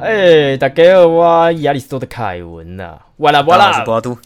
哎，大家好，我亚里士多的凯文呐，哇啦哇啦。我是啦，博阿都。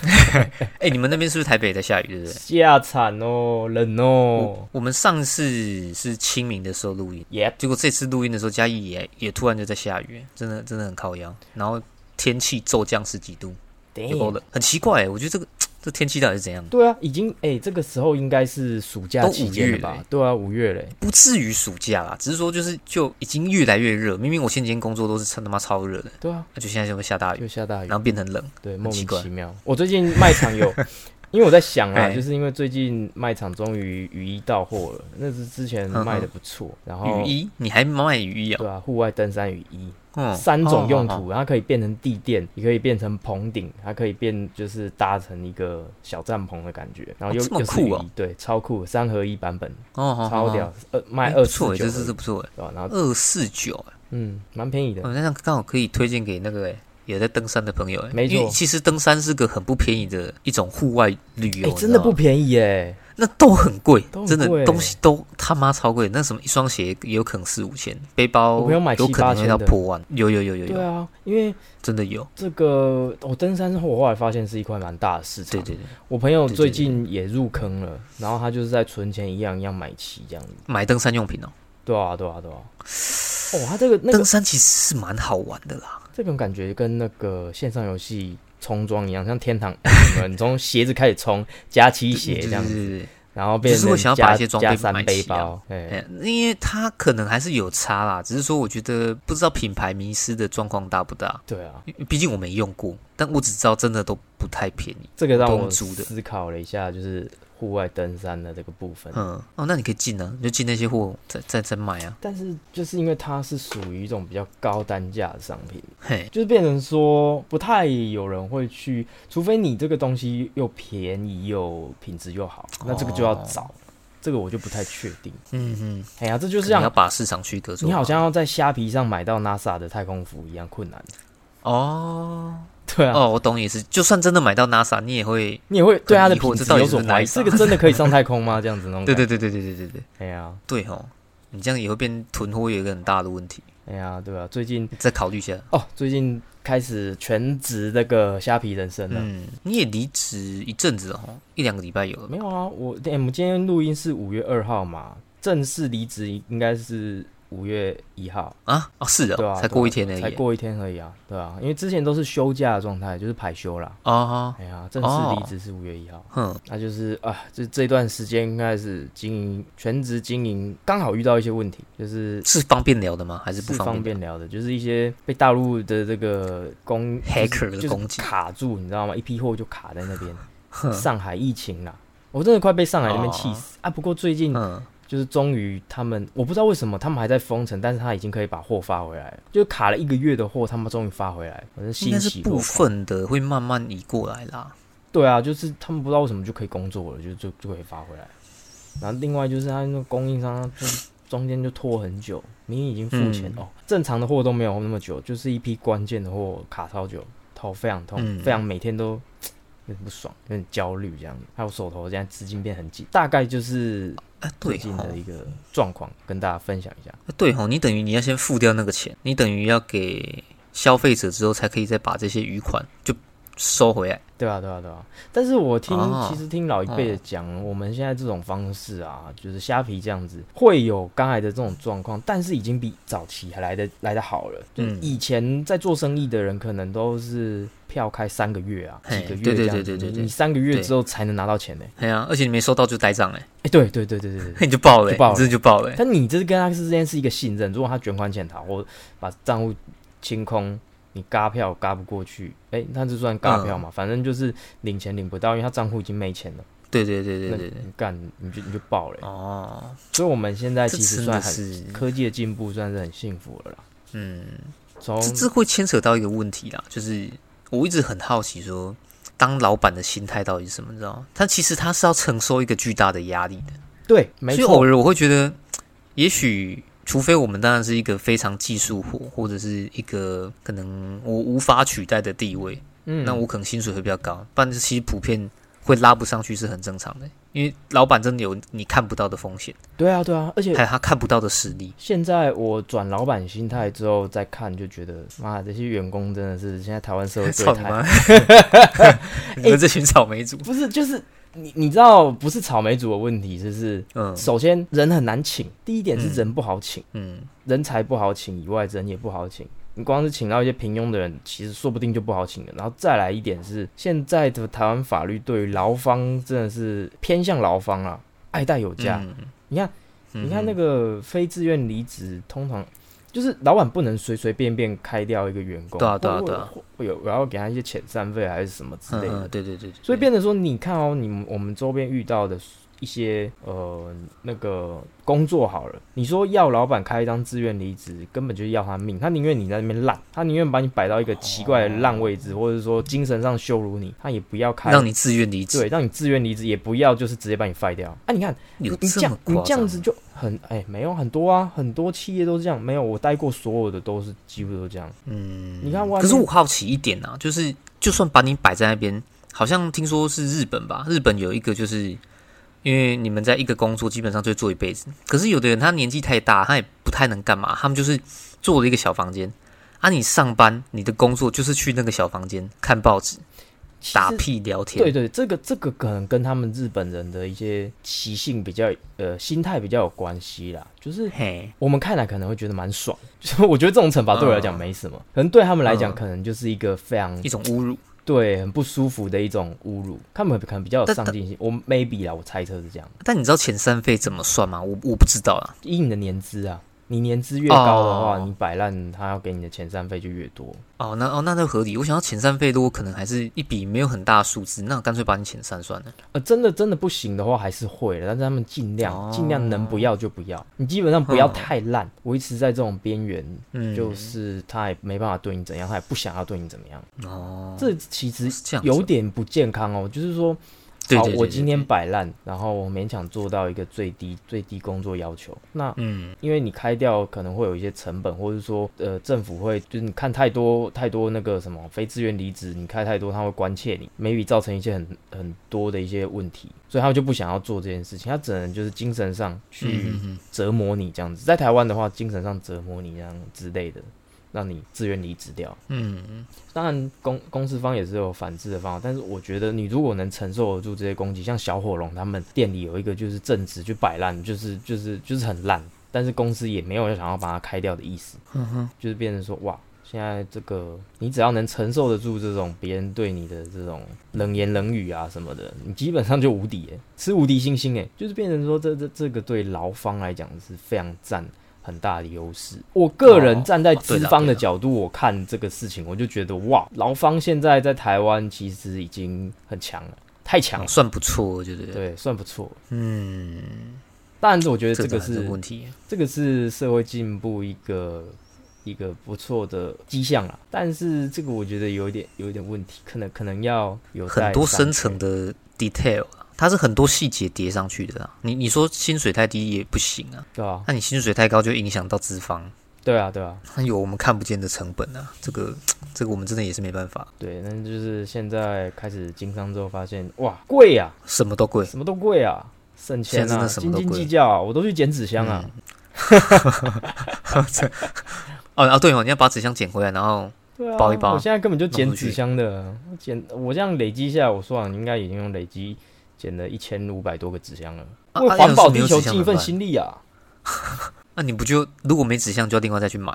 哎、你们那边是不是台北在下雨，对不对？下惨哦，冷哦，我们上次是清明的时候录音，耶，结果这次录音的时候，嘉义也也突然就在下雨，真的真的很靠腰。然后天气骤降十几度，有够，冷，很奇怪、我觉得这个这天气到底是怎样？对啊，已经哎，这个时候应该是暑假都期间了吧？对啊，五月嘞，不至于暑假啦，只是说就是就已经越来越热。明明我前几天工作都是他妈超热的，对啊，那就现在就会下大雨，又下大雨然，后变成冷。对，莫名其妙。我最近卖场有，因为我在想啊，哎就是因为最近卖场终于雨衣到货了，那是之前卖的不错，然后雨衣，你还卖雨衣啊、对啊，户外登山雨衣。嗯，三种用哦途，它可以变成地垫，也可以变成棚顶，它可以变就是搭成一个小帐篷的感觉，然后又、哦这么又是酷哦雨衣对，超酷，三合一版本，哦超屌，呃，卖哎二四不错哎，这九而已，是这不错哎，对吧？然后二四九哎。嗯，蛮便宜的，哦，那这样刚好可以推荐给那个诶有在登山的朋友诶没错。其实登山是个很不便宜的一种户外旅游，哎，真的不，便宜耶，那都很贵，很真的东西都他妈超贵。那什么一双鞋也有可能四五千，背包有可能会八千的。到破万，有有有有有，对啊，因为真的有，这个我登山之后，我后来发现是一块蛮大的市场，对对对，我朋友最近也入坑了，然后他就是在存钱一样一样买齐这样子，买登山用品哦，对啊，对啊，对啊，哦，他这个那个登山其实是蛮好玩的啦。这种感觉跟那个线上游戏冲装一样，像天堂，你从鞋子开始冲，加七鞋这样子，然后变成加会想要把一些装备背包，哎，哎，因为它可能还是有差啦，只是说我觉得不知道品牌迷失的状况大不大。对啊，毕竟我没用过，但我只知道真的都不太便宜。这个让我思考了一下，就是户外登山的这个部分。嗯，哦，那你可以进啊，你就进那些货再再再买啊。但是就是因为它是属于一种比较高单价的商品，嘿，就是变成说不太有人会去，除非你这个东西又便宜又品质又好，那这个就要哦找，这个我就不太确定。嗯嗯，哎呀，这就就是是要把市场区隔住。你好像要在虾皮上买到 NASA 的太空服一样困难。哦对啊，哦，我懂意思。就算真的买到 NASA，你也会，你也会对它的疑惑品质这到底是不是有所怀疑这个真的可以上太空吗？这样子那种。对对对对对对对对哎呀，对哦，你这样也会变囤货，有一个很大的问题，哎呀，对啊，最近再考虑一下。哦，最近开始全职那个虾皮人生了。嗯，你也离职一阵子哦，一两个礼拜有了。没有啊，我哎我们今天录音是五月二号嘛，正式离职应该是五月一号，啊哦，是对啊，哦，才过一天而已。才过一天而已啊，对啊，因为之前都是休假的状态，就是排休啦。哦，哎呀，正式离职是五月一号，哼，那就是啊，这这段时间应该是经营全职经营，刚好遇到一些问题，就是是方便聊的吗？还是不方方便便聊的，就是一些被大陆的这个攻 Hacker 的就是攻击卡住，你知道吗？一批货就卡在那边。上海疫情啦，我真的快被上海那边气死、啊！不过最近嗯，就是终于他们，我不知道为什么他们还在封城，但是他已经可以把货发回来了，就卡了一个月的货，他们终于发回来了，我是应欣该是部。分的会慢慢移过来啦。对啊，就是他们不知道为什么就可以工作了，就就就可以发回来。然后另外就是他那个供应商，就中间就拖很久，明明已经付钱、嗯哦，正常的货都没有那么久，就是一批关键的货卡超久，头非常痛，嗯非常每天都 有点不爽，有点焦虑这样子。还有手头现在资金变很紧，大概就是啊，最近的一个状况，跟大家分享一下。对吼，你等于你要先付掉那个钱，你等于要给消费者之后，才可以再把这些余款就收回来。对啊，对啊，对啊。但是我听，哦其实听老一辈的讲，我们现在这种方式啊，就是虾皮这样子，会有刚才的这种状况，但是已经比早期还来的来的好了。就嗯以前在做生意的人，可能都是票开三个月啊，嘿几个月这样子，你你三个月之后才能拿到钱呢、对啊，而且你没收到就呆账哎，哎、对对对对对对。你就爆了欸，就爆了你真的就爆了欸。但你这是跟他之间是一个信任，如果他卷款潜逃或把账户清空，你嘎票嘎不过去，哎、那就算嘎票嗯嘛，反正就是领钱领不到，因为他账户已经没钱了。对对对对对对。你干你就你就爆了欸、哦，所以我们现在其实算是，科技的进步，算是很幸福了啦。嗯，从这这会牵扯到一个问题啦，就是我一直很好奇说，当老板的心态到底是什么？你知道吗？他其实他是要承受一个巨大的压力的。对，没错，所以偶尔我会觉得，也许除非我们当然是一个非常技术活，或者是一个可能我无法取代的地位，嗯，那我可能薪水会比较高，不然其实普遍会拉不上去是很正常的。因为老板真的有你看不到的风险，对啊，对啊，而且还有他看不到的实力。现在我转老板心态之后再看，就觉得妈，这些员工真的是现在台湾社会最台 操你妈！你们这群草莓族，不是就是你你知道不是草莓族的问题，就是嗯首先人很难请，第一点是嗯人不好请，嗯，人才不好请以外，人也不好请。你光是请到一些平庸的人，其实说不定就不好请了。然后再来一点是，现在的台湾法律对于劳方真的是偏向劳方啊，爱戴有加。嗯你看，嗯你看那个非自愿离职，通常就是老板不能随随便便开掉一个员工，对啊对啊对啊，会有然后给他一些遣散费还是什么之类的。嗯，对对对，对所以变成说，你看哦，你们我们周边遇到的一些呃那个工作好了，你说要老板开一张自愿离职，根本就是要他命，他宁愿你在那边烂，他宁愿把你摆到一个奇怪的烂位置，或者说精神上羞辱你，他也不要开。让你自愿离职，对，让你自愿离职，也不要就是直接把你废掉。啊，你看你这样你这样子就很哎、没有很多啊，很多企业都是这样，没有我待过所有的都是几乎都这样。嗯，你看我可是我好奇一点啊，就是就算把你摆在那边，好像听说是日本吧？日本有一个就是。因为你们在一个工作基本上就做一辈子，可是有的人他年纪太大，他也不太能干嘛，他们就是做了一个小房间，啊，你上班你的工作就是去那个小房间看报纸、打屁聊天，对对，这个这个可能跟他们日本人的一些习性比较呃心态比较有关系啦。就是嘿，我们看来可能会觉得蛮爽，就是我觉得这种惩罚对我来讲没什么，可能对他们来讲嗯。可能就是一个非常一种侮辱。对很不舒服的一种侮辱。他们可能比较有上进心，我 maybe 啦，我猜测是这样。但你知道遣散费怎么算吗？我我不知道啊。以你的年资啊，你年资越高的话，哦你摆烂，他要给你的遣散费就越多。哦，那哦那就合理。我想要遣散费多可能还是一笔没有很大的数字，那我干脆把你遣散算了。呃，真的真的不行的话，还是会的，但是他们尽量哦尽、量能不要就不要，你基本上不要嗯太烂，维持在这种边缘，嗯，就是他也没办法对你怎样，他也不想要对你怎么样，哦，这其实有点不健康哦。就是说，好，我今天摆烂，然后我勉强做到一个最低最低工作要求，那嗯。因为你开掉可能会有一些成本，或者说呃政府会就是你看太多太多那个什么非自愿离职，你开太多他会关切你，maybe 造成一些很很多的一些问题，所以他们就不想要做这件事情，他只能就是精神上去折磨你这样子。在台湾的话，精神上折磨你这样之类的，让你自愿离职掉。嗯嗯当然公公司方也是有反制的方法，但是我觉得你如果能承受得住这些攻击，像小火龙他们店里有一个就是正直就摆烂，就是就是就是很烂，但是公司也没有想要把它开掉的意思，嗯哼，就是变成说哇。现在这个，你只要能承受得住这种别人对你的这种冷言冷语啊什么的，你基本上就无敌诶，吃无敌星星诶，就是变成说这这这个对劳方来讲是非常占很大的优势。我个人哦站在资方的角度，我看这个事情，我就觉得哇，劳方现在在台湾其实已经很强了，太强了，哦算不错，我觉得。对，算不错。嗯，但是，我觉得这个是是问题。这个是社会进步一个一个不错的迹象啦。但是这个我觉得有一点有一点问题，可能可能要有很多深层的 detail 啊，它是很多细节叠上去的啊。你你说薪水太低也不行啊，对啊，那你薪水太高就影响到资方，对啊，对啊，它有我们看不见的成本啊。这个这个我们真的也是没办法，对，那就是现在开始经商之后发现，哇，贵呀、什么都贵。什么都贵啊，省钱啊，现在真的什么斤斤计较啊，我都去捡纸箱啊。哦啊，对哦，你要把纸箱捡回来，然后包一包我现在根本就捡纸箱的，我捡我这样累积下来，我算了，应该已经用累积捡了一千五百多个纸箱了，为环保地球尽一份心力啊！那你不就如果没纸箱就要另外再去买，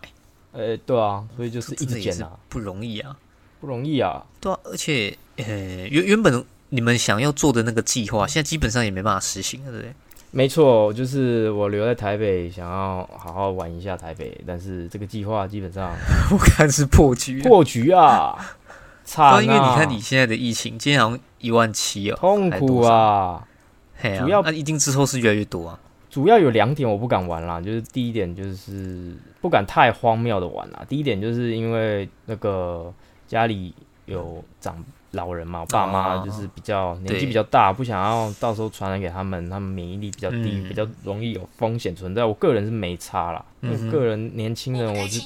呃，对啊，所以就是一直捡啊，不容易啊。不容易啊。对啊，而且呃原原本你们想要做的那个计划，现在基本上也没办法实行了，对不对？没错，就是我留在台北，想要好好玩一下台北，但是这个计划基本上 我看是破局啊。破局 啊，惨啊！因为你看你现在的疫情，今天好像一万七哦，痛苦啊。嘿啊，主要那、一定之后是越来越多啊。主要有两点我不敢玩啦，就是第一点就是不敢太荒谬的玩啦。第一点就是因为那个家里有长老人嘛，我爸妈哦就是比较年纪比较大，不想要到时候传染给他们，他们免疫力比较低，嗯比较容易有风险存在。我个人是没差啦，因为嗯哼个人年轻人我是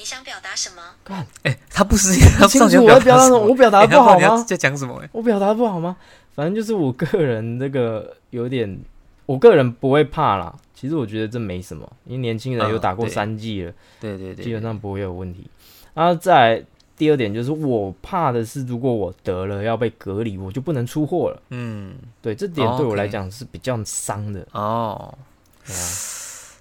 你想表达什么？哎、他不是不清楚我在表达什么，我表达哎不好吗？在讲什么、哎，我表达不好吗？反正就是我个人这个有点，我个人不会怕啦。其实我觉得这没什么，因为年轻人有打过三剂了，对对对，基本上不会有问题。然后再来第二点就是，我怕的是，如果我得了要被隔离，我就不能出货了。嗯，对，这点哦对我来讲是比较伤的。哦，对啊，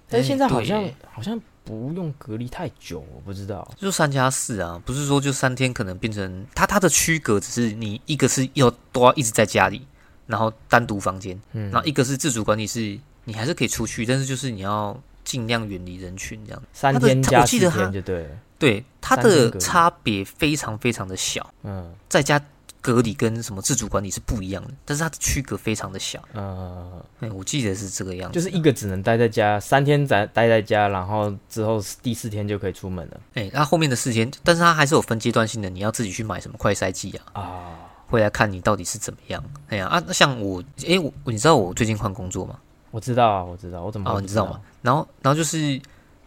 但是现在好像好像不用隔离太久，我不知道。就三加四啊，不是说就三天可能变成它它的区隔只是你一个是要都要一直在家里，然后单独房间，嗯然后一个是自主管理是，你还是可以出去，但是就是你要尽量远离人群这样。三天加四天就对了。对，它的差别非常非常的小，嗯在家隔离跟什么自主管理是不一样的，但是它的区隔非常的小。呃，哎，我记得是这个样子，就是一个只能待在家三天，待待在家，然后之后第四天就可以出门了哎，那后面的四天，但是它还是有分阶段性的，你要自己去买什么快筛剂啊，啊。回来看你到底是怎么样。哎呀啊，那像我，哎，我你知道我最近换工作吗？我知道啊，我知道，我怎么哦，会不你知道吗？？然后，然后就是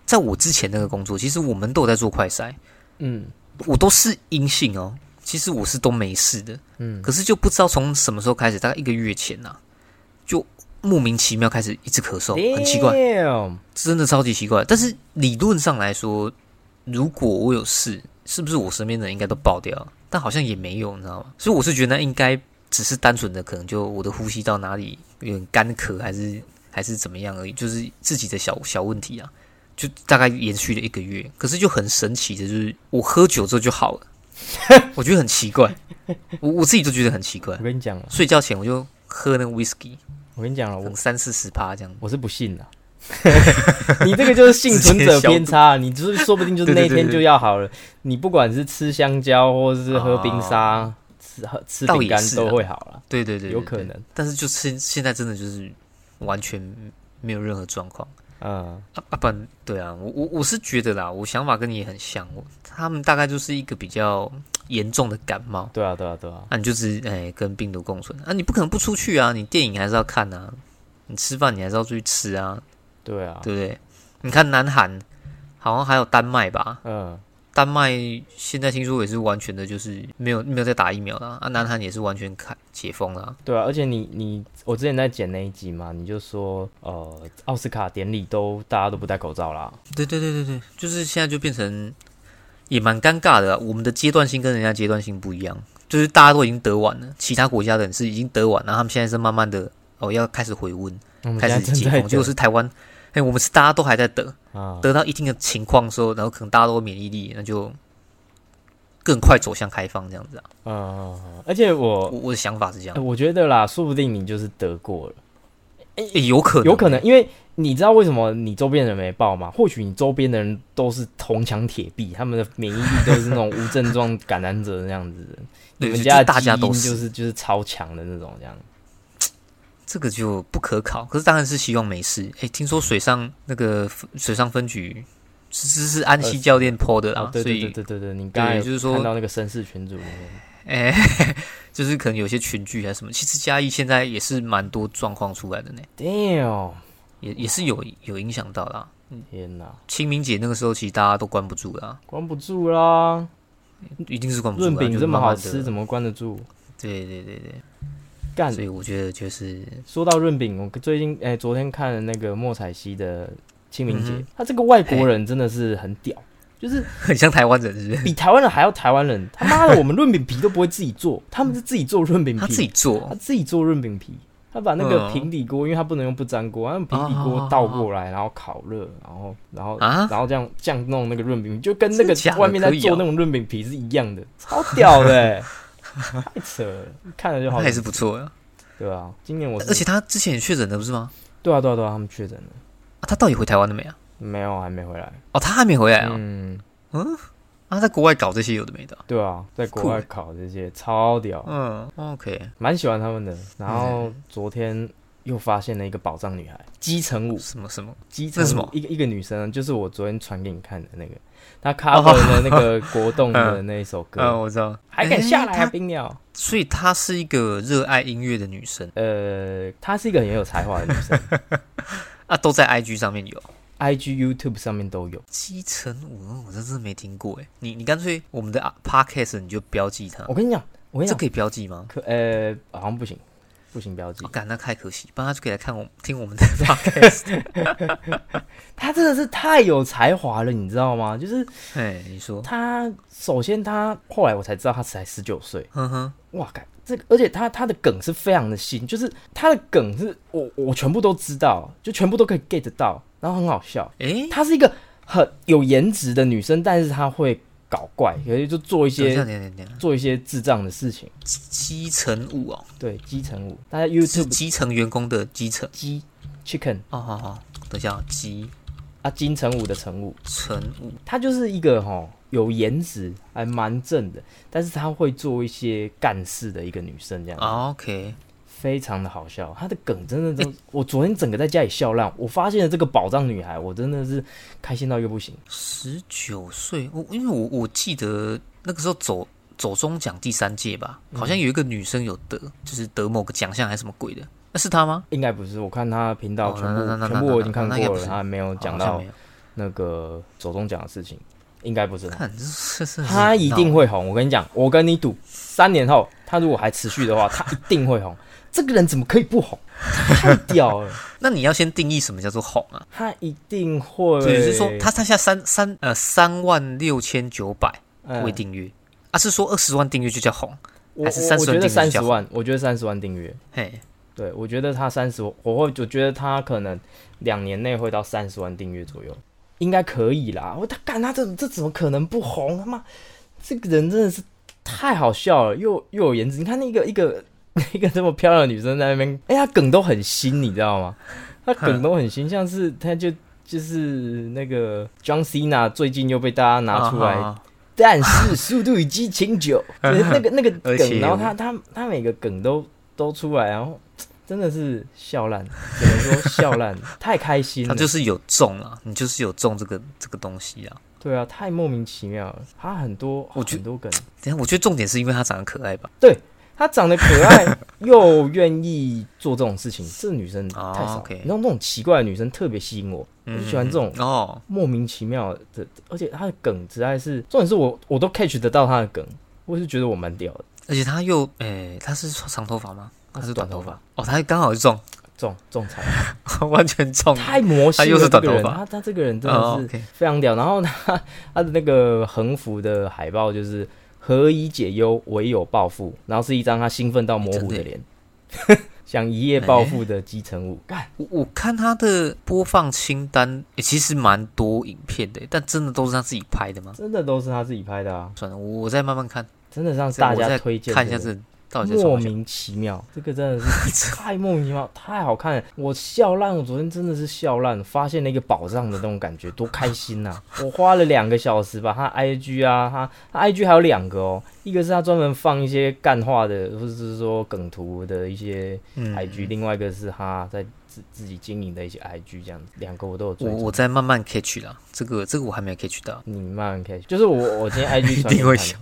在我之前那个工作，其实我们都有在做快筛，嗯我都是阴性哦。其实我是都没事的，嗯，可是就不知道从什么时候开始，大概一个月前呐、就莫名其妙开始一直咳嗽，很奇怪，真的超级奇怪。但是理论上来说，如果我有事，是不是我身边的人应该都爆掉？但好像也没有，你知道吗？所以我是觉得那应该只是单纯的，可能就我的呼吸道哪里有点干咳，还是还是怎么样而已，就是自己的小小问题啊。就大概延续了一个月，可是就很神奇的，就是我喝酒之后就好了，我觉得很奇怪，我我自己都觉得很奇怪我。跟你讲了，睡觉前我就喝那个 whisky，我跟你讲了，我能三四十趴这样。我是不信的。你这个就是幸存者偏差，你就是说不定就是那一天就要好了。你不管是吃香蕉或者是喝冰沙、吃喝吃饼干都会好了，对对对对对有可能。但是就现现在真的就是完全没有任何状况嗯，啊啊！不对啊，我我我是觉得啦，我想法跟你也很像，我他们大概就是一个比较严重的感冒，对啊，对啊，对啊，那、你就是哎跟病毒共存啊，你不可能不出去啊，你电影还是要看啊，你吃饭你还是要出去吃啊，对啊，对不对？你看南韩好像还有丹麦吧，嗯，丹麦现在听说也是完全的，就是没有没有在打疫苗了啊，啊南韩也是完全开解封了、啊，对啊。而且你你我之前在剪那一集嘛，你就说呃，奥斯卡典礼都大家都不戴口罩啦。对对对对对，就是现在就变成也蛮尴尬的啊、我们的阶段性跟人家阶段性不一样，就是大家都已经得完了，其他国家的人是已经得完，然后他们现在是慢慢的哦要开始回温，开始解封，结果是台湾，哎，我们是大家都还在等，啊，得到一定的情况的时候，然后可能大家都有免疫力，那就更快走向开放这样子啊。嗯嗯，嗯而且我我我的想法是这样呃，我觉得啦，说不定你就是得过了。哎有可能，有可能，因为你知道为什么你周边人没报吗？或许你周边的人都是铜墙铁壁，他们的免疫力都是那种无症状感染者那样子的。你们家的大家都就是是就是超强的那种，这样。这个就不可考。可是当然是希望没事。哎，听说水上那个水上分局是是是安西教练 PO 的啊，对对对对对对，你刚才就是说看到那个绅士群主里面，哎，就是可能有些群聚还是什么。其实嘉义现在也是蛮多状况出来的呢，Damn，也也是有有影响到啦。天哪，清明节那个时候，其实大家都关不住啦，关不住啦！一定是关不住润饼这么好吃，怎么关得住？对对对对，干所以我觉得就是说到润饼，我最近哎、昨天看了那个莫彩希的清明节，嗯他这个外国人真的是很屌，就是 很像台湾人，是不是？比台湾人还要台湾人。他妈的，我们润饼皮都不会自己做，他们是自己做润饼皮，他自己做他，自己做润饼皮。他把那个嗯平底锅，因为他不能用不粘锅，他用平底锅倒过来，然后烤热，然后然后啊然后这样这样弄那个润饼皮，就跟那个外面在做那种润饼皮是一样的，超屌的、欸，太扯了，看了就好还是不错的。对啊，今年我而且他之前也确诊了，不是吗？对啊对啊对啊，他们确诊了，啊，他到底回台湾了没啊？没有还没回来，哦，他还没回来啊？嗯，啊，在国外搞这些有的没的啊。对啊，在国外搞这些超屌，嗯，OK，蛮喜欢他们的。然后嗯昨天又发现了一个宝藏女孩，基层舞，什么什么？基层什么一个一个女生，就是我昨天传给你看的那个，她 cover 的那个国栋的那一首歌，嗯，我知道。还敢下来冰鸟。所以她是一个热爱音乐的女生呃，她是一个很有才华的女生 啊，都在 IG 上面有。IG、YouTube 上面都有。基层舞，我真是没听过哎。你你干脆我们的 Podcast 你就标记它。我跟你讲，我跟你讲，这可以标记吗？可呃，好像不行，不行标记我。干、那太可惜，不然他就可以来看我听我们的 Podcast。他真的是太有才华了，你知道吗？就是哎，你说，他，首先他后来我才知道他才十九岁，哼哼，哇，感这个，而且他他的梗是非常的新，就是他的梗是我我全部都知道，就全部都可以 get 到，然后很好笑。哎，她是一个很有颜值的女生，但是她会搞怪，可是就做一些做一些智障的事情。基层舞哦，对，基层舞，大家是 YouTube 基层员工的基层。鸡 chicken 哦，好好，等一下，鸡。啊，金城武的城武，层舞，她就是一个哈有颜值，还蛮正的，但是她会做一些干事的一个女生，这样。OK，非常的好笑，他的梗真的都，我昨天整个在家里笑烂。我发现了这个宝藏女孩，我真的是开心到一个不行。十九岁，我因为我我记得那个时候走走中奖第三届吧，嗯好像有一个女生有得，就是得某个奖项还是什么鬼的，那是她吗？应该不是，我看她频道哦全部、全部我已经看过了，她还没有讲到那个走中奖的事情，应该不是她。看这这是她一定会红，我跟你讲，我跟你赌，三年后她如果还持续的话，她一定会红。这个人怎么可以不红？太屌了！那你要先定义什么叫做红啊？他一定会，对，就是说他他下三三呃三万六千九百嗯未订阅，啊是说二十万订阅就叫红，我还是30我我觉得万订阅比较三十万，我觉得三十万订阅，嘿，对我觉得他三十，我会我觉得他可能两年内会到三十万订阅左右，应该可以啦。我他干他这这怎么可能不红？他妈这个人真的是太好笑了，又又有颜值。你看那个一个 一个这么漂亮的女生在那边，哎、她梗都很新，你知道吗？她梗都很新，像是她就就是那个 John Cena 最近又被大家拿出来啊 但是《速度与激情九》就是那个那个梗，然后她她她每个梗都都出来，然后真的是笑烂，只能说笑烂，太开心了。他就是有中啊，你就是有中这个这个东西啊。对啊，太莫名其妙了。他很多我觉很多梗，等下我觉得重点是因为他长得可爱吧？他长得可爱又愿意做这种事情，这女生太哦少。你知道那种奇怪的女生特别吸引我，我就喜欢这种嗯哦，莫名其妙的，而且她的梗实在是，重点是我我都 catch 得到她的梗，我是觉得我蛮屌的。而且她又诶，她是长头发吗？他他是短头发发？哦，她刚好中，中中彩。完全中。太魔性了，他又是这个人，短头发他他这个人真哦的是非常屌。然后她她的那个横幅的海报就是“何以解忧，唯有暴富”，然后是一张他兴奋到模糊的脸，想一夜暴富的基层舞。干，我我看他的播放清单，诶其实蛮多影片的，但真的都是他自己拍的吗？真的都是他自己拍的啊！算了，我我再慢慢看，真的让大家推荐、这个看一下这莫名其妙，这个真的是 太莫名其妙，太好看了！我笑烂，我昨天真的是笑烂，发现了一个宝藏的那种感觉，多开心呐、我花了两个小时把他 IG 啊，他他 IG 还有两个哦，一个是他专门放一些干话的，或者是说梗图的一些嗯。IG，、另外一个是他在自自己经营的一些 IG 这样子，两个我都有追。我我在慢慢 catch 啦，这个这个我还没有 catch 到。你慢慢 catch，就是我我今天 IG 一定会想，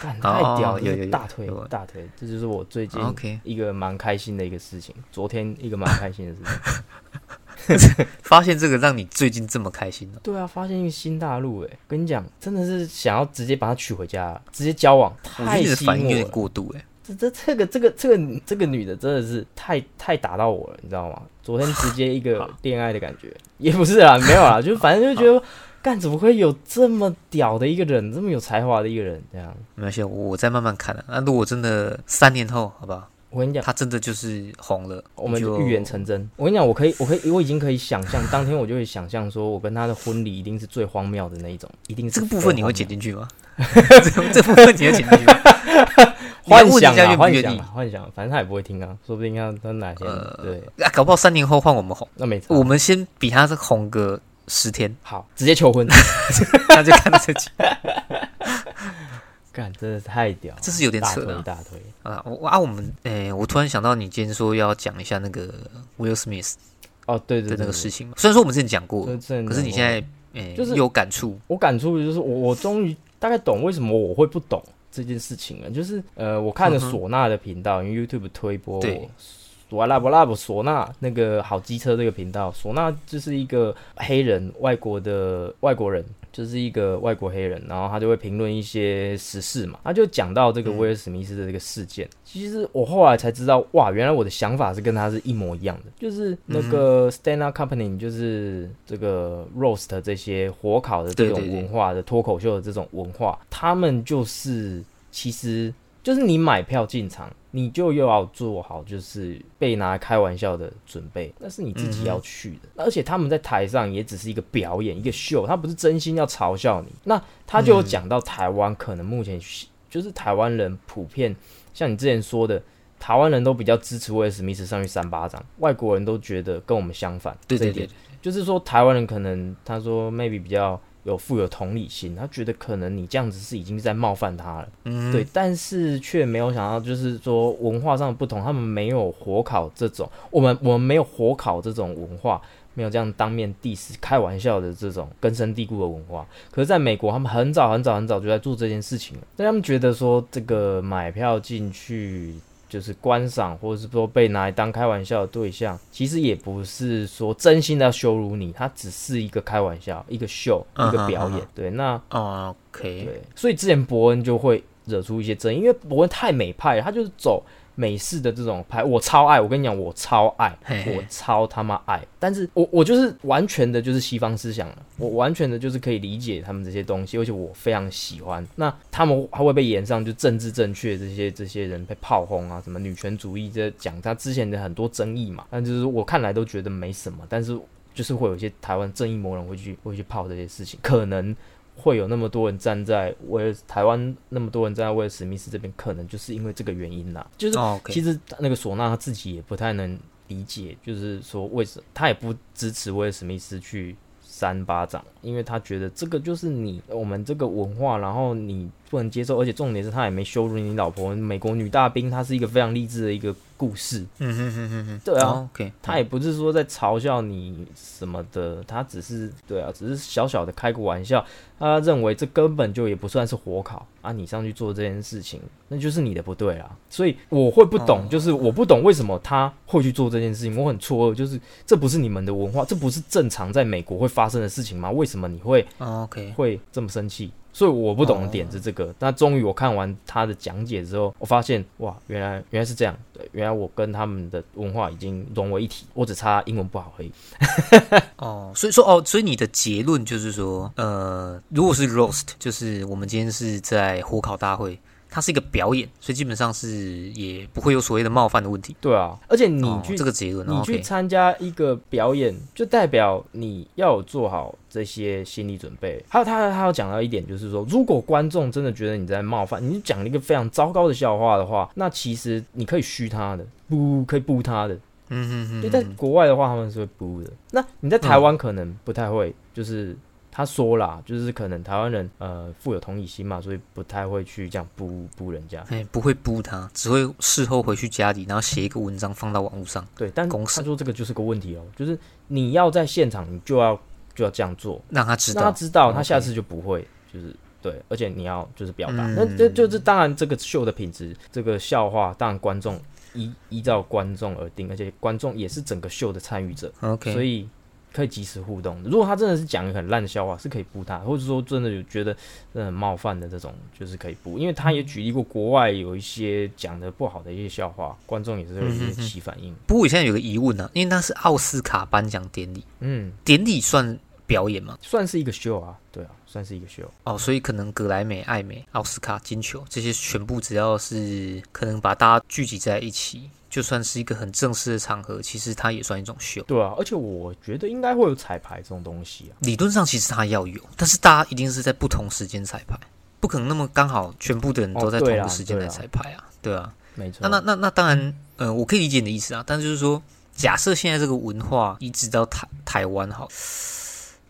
干太屌有有有大腿有大腿，这就是我最近 OK，一个蛮开心的一个事情，昨天一个蛮开心的事情。发现这个让你最近这么开心了，对啊，发现一个新大陆哎，跟你讲，真的是想要直接把她娶回家，直接交往，太有点引我了。过度哎。这这这个这个这个这个女的真的是太太打到我了，你知道吗？昨天直接一个恋爱的感觉，也不是啊，没有啊，就反正就觉得，干怎么会有这么屌的一个人，这么有才华的一个人这样？没关系，我我再慢慢看了。那如果真的三年后，好不好？我跟你讲。他真的就是红了，我们就就预言成真。我跟你讲，我可以，我可以，我已经可以想象，当天我就会想象，说我跟他的婚礼一定是最荒谬的那一种，一定是这个部分你会剪进去吗？这这部分你会剪进去吗？幻想幻想啊，幻想，反正他也不会听啊，说不定他他哪天、呃对，啊，搞不好三年后换我们红，那没差。我们先比他是红个十天，好，直接求婚，那就看这集。干真的是太屌了，这是有点扯了啊。大腿。啊，我啊，我们诶、我突然想到，你今天说要讲一下那个 Will Smith 哦，对对那个事情嘛。虽然说我们之前讲过，可是你现在诶、就是有感触，我感触就是我我终于大概懂为什么我会不懂这件事情了，就是呃，我看了唢呐的频道，因为 YouTube 推播我对索拉布拉布唢呐那个好机车这个频道，唢呐就是一个黑人外国的外国人。就是一个外国黑人，然后他就会评论一些时事嘛，他就讲到这个威尔史密斯的这个事件。其实我后来才知道，哇，原来我的想法是跟他是一模一样的。就是那个 Stand Up Company，就是这个 Roast 这些火烤的这种文化的脱口秀的这种文化，他们就是其实。就是你买票进场，你就又要做好就是被拿来开玩笑的准备，那是你自己要去的。而且他们在台上也只是一个表演，一个秀，他不是真心要嘲笑你。那他就有讲到台湾可能目前就是台湾人普遍，像你之前说的，台湾人都比较支持威尔史密斯上去扇巴掌，外国人都觉得跟我们相反。对对对，就是说台湾人可能他说 maybe 比较。有富有同理心，他觉得可能你这样子是已经在冒犯他了，嗯，对，但是却没有想到，就是说文化上的不同，他们没有火烤这种，我们我们没有火烤这种文化，没有这样当面 diss 开玩笑的这种根深蒂固的文化。可是在美国，他们很早很早很早就在做这件事情了，但他们觉得说这个买票进去。就是观赏，或者是说被拿来当开玩笑的对象，其实也不是说真心的要羞辱你，它只是一个开玩笑，一个秀，一个表演。对，那 OK，对，所以之前伯恩就会惹出一些争议，因为伯恩太美派了，他就是走。美式的这种拍，我超爱。我跟你讲，我超爱，我超他妈爱。但是我我就是完全的，就是西方思想了。我完全的就是可以理解他们这些东西，而且我非常喜欢。那他们还会被演上就政治正确这些这些人被炮轰啊，什么女权主义这讲他之前的很多争议嘛。但就是我看来都觉得没什么，但是就是会有一些台湾正义魔人会去会去泡这些事情，可能。会有那么多人站在威尔台湾，那么多人站在威尔史密斯这边，可能就是因为这个原因啦。就是其实那个唢呐他自己也不太能理解，就是说为什么他也不支持威尔史密斯去扇巴掌，因为他觉得这个就是你我们这个文化，然后你不能接受，而且重点是他也没羞辱你老婆，美国女大兵，她是一个非常励志的一个。故事，嗯哼哼哼哼，对啊，OK，他也不是说在嘲笑你什么的，他只是对啊，只是小小的开个玩笑。他认为这根本就也不算是火烤啊，你上去做这件事情，那就是你的不对啊。所以我会不懂，就是我不懂为什么他会去做这件事情，我很错愕，就是这不是你们的文化，这不是正常在美国会发生的事情吗？为什么你会 OK 会这么生气？所以我不懂的点是这个，那终于我看完他的讲解之后，我发现哇，原来原来是这样，对，原来我跟他们的文化已经融为一体，我只差英文不好而已。哦，所以说哦，所以你的结论就是说，呃，如果是 roast，就是我们今天是在火烤大会。它是一个表演，所以基本上是也不会有所谓的冒犯的问题。对啊，而且你去这个结论，你去参加一个表演，就代表你要有做好这些心理准备。还有他他要讲到一点，就是说，如果观众真的觉得你在冒犯，你讲了一个非常糟糕的笑话的话，那其实你可以嘘他的，不可以不他的。嗯嗯嗯。就在国外的话，他们是会不的。那你在台湾可能不太会，就是。他说啦，就是可能台湾人呃富有同理心嘛，所以不太会去这样布布人家，哎，不会布他，只会事后回去家里，然后写一个文章放到网络上。对，但他说这个就是个问题哦，就是你要在现场，你就要就要这样做，让他知道，让他知道，他下次就不会，就是对，而且你要就是表达，那这就是当然这个秀的品质，这个笑话当然观众依依照观众而定，而且观众也是整个秀的参与者，OK，所以。可以及时互动。如果他真的是讲一个很烂的笑话，是可以补他，或者说真的有觉得很冒犯的这种，就是可以补。因为他也举例过国外有一些讲的不好的一些笑话，观众也是会起反应。不过我现在有个疑问呢，因为那是奥斯卡颁奖典礼，嗯，典礼算表演吗？算是一个秀啊，对啊，算是一个秀。哦，所以可能格莱美、艾美、奥斯卡、金球这些全部只要是可能把大家聚集在一起。就算是一个很正式的场合，其实它也算一种秀。对啊，而且我觉得应该会有彩排这种东西啊。理论上其实它要有，但是大家一定是在不同时间彩排，不可能那么刚好全部的人都在同一个时间来彩排啊。对啊，没错。那那那那当然，呃，我可以理解你的意思啊。但就是说，假设现在这个文化移植到台台湾，好。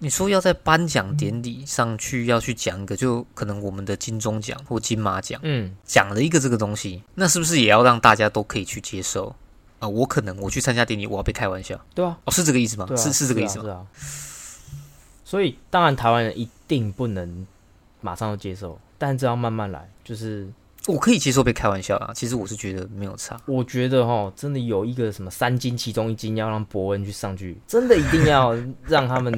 你说要在颁奖典礼上去要去讲一个，就可能我们的金钟奖或金马奖，嗯，讲了一个这个东西，那是不是也要让大家都可以去接受啊？我可能我去参加典礼，我要被开玩笑，对啊，哦，是这个意思吗？是是这个意思吗？是啊。所以当然台湾人一定不能马上就接受，但这要慢慢来，就是我可以接受被开玩笑啊，其实我是觉得没有差。我觉得哈，真的有一个什么三金，其中一金要让伯恩去上去，真的一定要让他们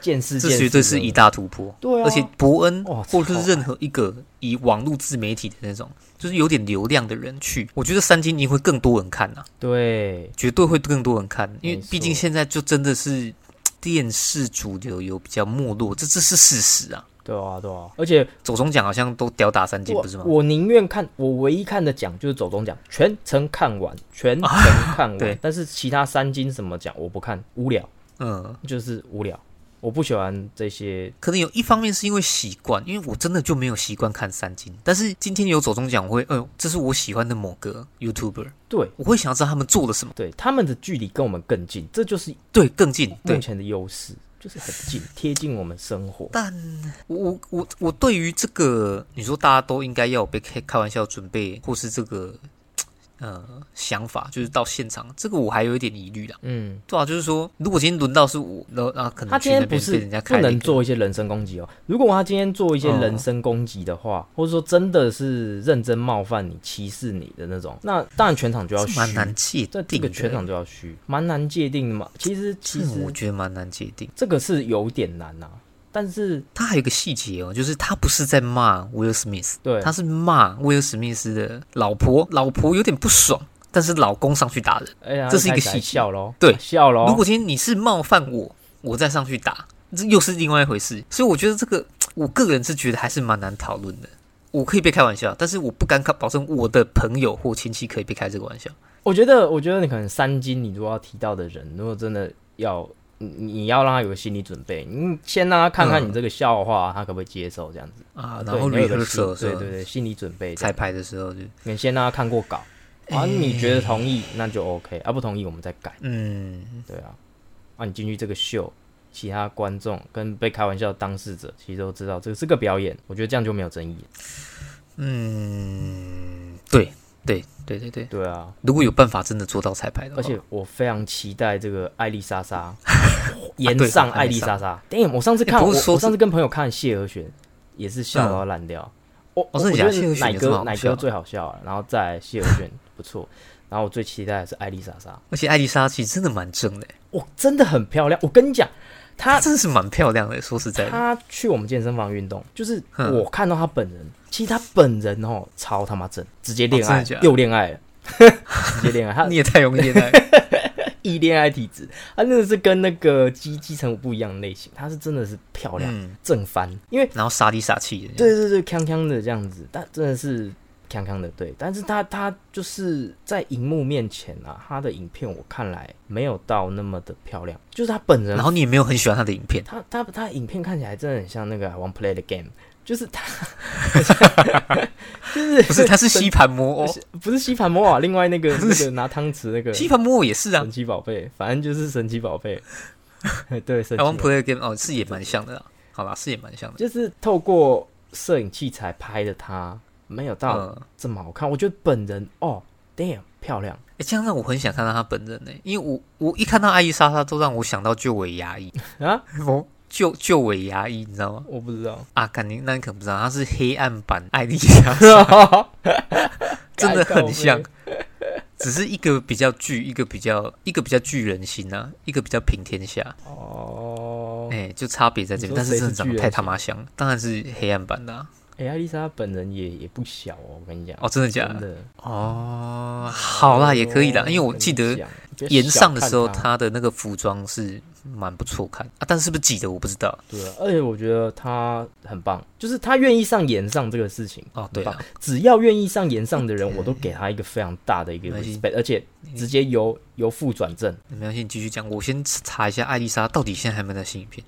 见识见识。这绝对是一大突破。对啊，而且伯恩哇或者是任何一个以网络自媒体的那种，就是有点流量的人去，我觉得三金一定会更多人看呐、对绝对会更多人看，因为毕竟现在就真的是电视主流有比较没落，这这是事实啊。对啊，对啊，而且走中奖好像都吊打三金，不是吗？我宁愿看，我唯一看的奖就是走中奖，全程看完，全程 看完。对但是其他三金什么奖我不看，无聊，嗯，就是无聊。我不喜欢这些，可能有一方面是因为习惯，因为我真的就没有习惯看三金。但是今天有走中奖，我会，哎呦，这是我喜欢的某个 YouTuber，对我会想要知道他们做了什么，对，他们的距离跟我们更近，这就是对，更近，对。目前的优势，就是很近，贴近我们生活。但我我我我对于这个，你说大家都应该要被开开玩笑准备，或是这个呃想法，就是到现场，这个我还有一点疑虑啦。嗯，对啊，就是说，如果今天轮到是我，然后啊，可能他今天不是去那边被人家能做一些人身攻击哦。如果他今天做一些人身攻击的话，或者说真的是认真冒犯你、歧视你的那种，那当然全场就要虚。蛮难界定这。个全场就要虚，蛮难界定的嘛。其实其实我觉得蛮难界定。这个是有点难呐、但是他还有一个细节哦，就是他不是在骂威尔史密斯，对他是骂威尔史密斯的老婆，老婆有点不爽，但是老公上去打人。哎呀，这是一个细节笑喽，对笑喽。如果今天你是冒犯我，我再上去打，这又是另外一回事。所以我觉得这个，我个人是觉得还是蛮难讨论的。我可以被开玩笑，但是我不敢保证我的朋友或亲戚可以被开这个玩笑。我觉得，我觉得你可能三金，你如果要提到的人，如果真的要，你你要让他有个心理准备，你先让他看看你这个笑话，他可不可以接受这样子。啊，然后你要有个对对对，心理准备。彩排的时候就，你先让他看过稿，啊，你觉得同意那就 OK，啊不同意我们再改，嗯，对啊。啊，你进去这个秀，其他观众跟被开玩笑的当事者其实都知道这个是个表演，我觉得这样就没有争议。嗯，对对对对对，对啊，如果有办法真的做到彩排的话，而且我非常期待这个艾丽莎莎 延上艾艾丽莎莎莎。damn，我上次看我上次跟朋友看谢和弦，也是笑到烂掉。我哦真的假的谢和弦奶哥奶哥最好笑了，然后再谢和弦不错，然后我最期待的是艾丽莎莎。而且艾丽莎其实真的蛮正的，我，真的很漂亮。我跟你讲，她她真的是蛮漂亮的。说实在的，她去我们健身房运动，就是我看到她本人，其实他本人哦超他妈正，直接恋爱又恋爱了，直接恋爱，他 你也太容易恋爱。易恋爱体质，他真的是跟那个基基成武不一样的类型，他是真的是漂亮、嗯，正翻，因为然后傻里傻气的。对对对，康康的这样子，但真的是康康的对，但是他他就是在荧幕面前啊，他的影片我看来没有到那么的漂亮，就是他本人然后你也没有很喜欢他的影片，他他他影片看起来真的很像那个《One Play 的 Game》，就是他，就是不是，他是吸盘魔哦，不是吸盘魔啊，另外那个那个拿汤匙那个吸盘魔也是啊神。奇宝贝，反正就是神奇宝贝。对，神奇台湾宝贝 Play Game 哦，是也蛮像的啦。好啦，是也蛮像的。就是透过摄影器材拍的他，没有到嗯，这么好看。我觉得本人哦，damn 漂亮，哎，这样让我很想看到他本人呢，因为我我一看到艾丽莎莎，都让我想到就尾牙医啊，哦，旧旧尾牙医，你知道吗？我不知道，啊，肯定那你可能不知道，他是黑暗版艾丽莎。莎，真的很像，只是一个比较巨，一个比较一个比较巨人心啊，一个比较平天下，哦。哎、就差别在这边，但是真的长得太他妈像，当然是黑暗版的、啊、哎、艾丽莎本人也也不小哦，我跟你讲，哦，真的假？的？真的。哦，好啦，也可以啦，因为我记得演上的时候，他。他的那个服装是蛮不错看啊，但是是不是挤的我不知道。对啊，而且我觉得他很棒，就是他愿意上演上这个事情。哦，对啊，只要愿意上演上的人，我都给他一个非常大的一个没关系 respect，而且直接由由负转正。没关系，你继续讲，我先查一下艾丽莎到底现在还有没有在新影片，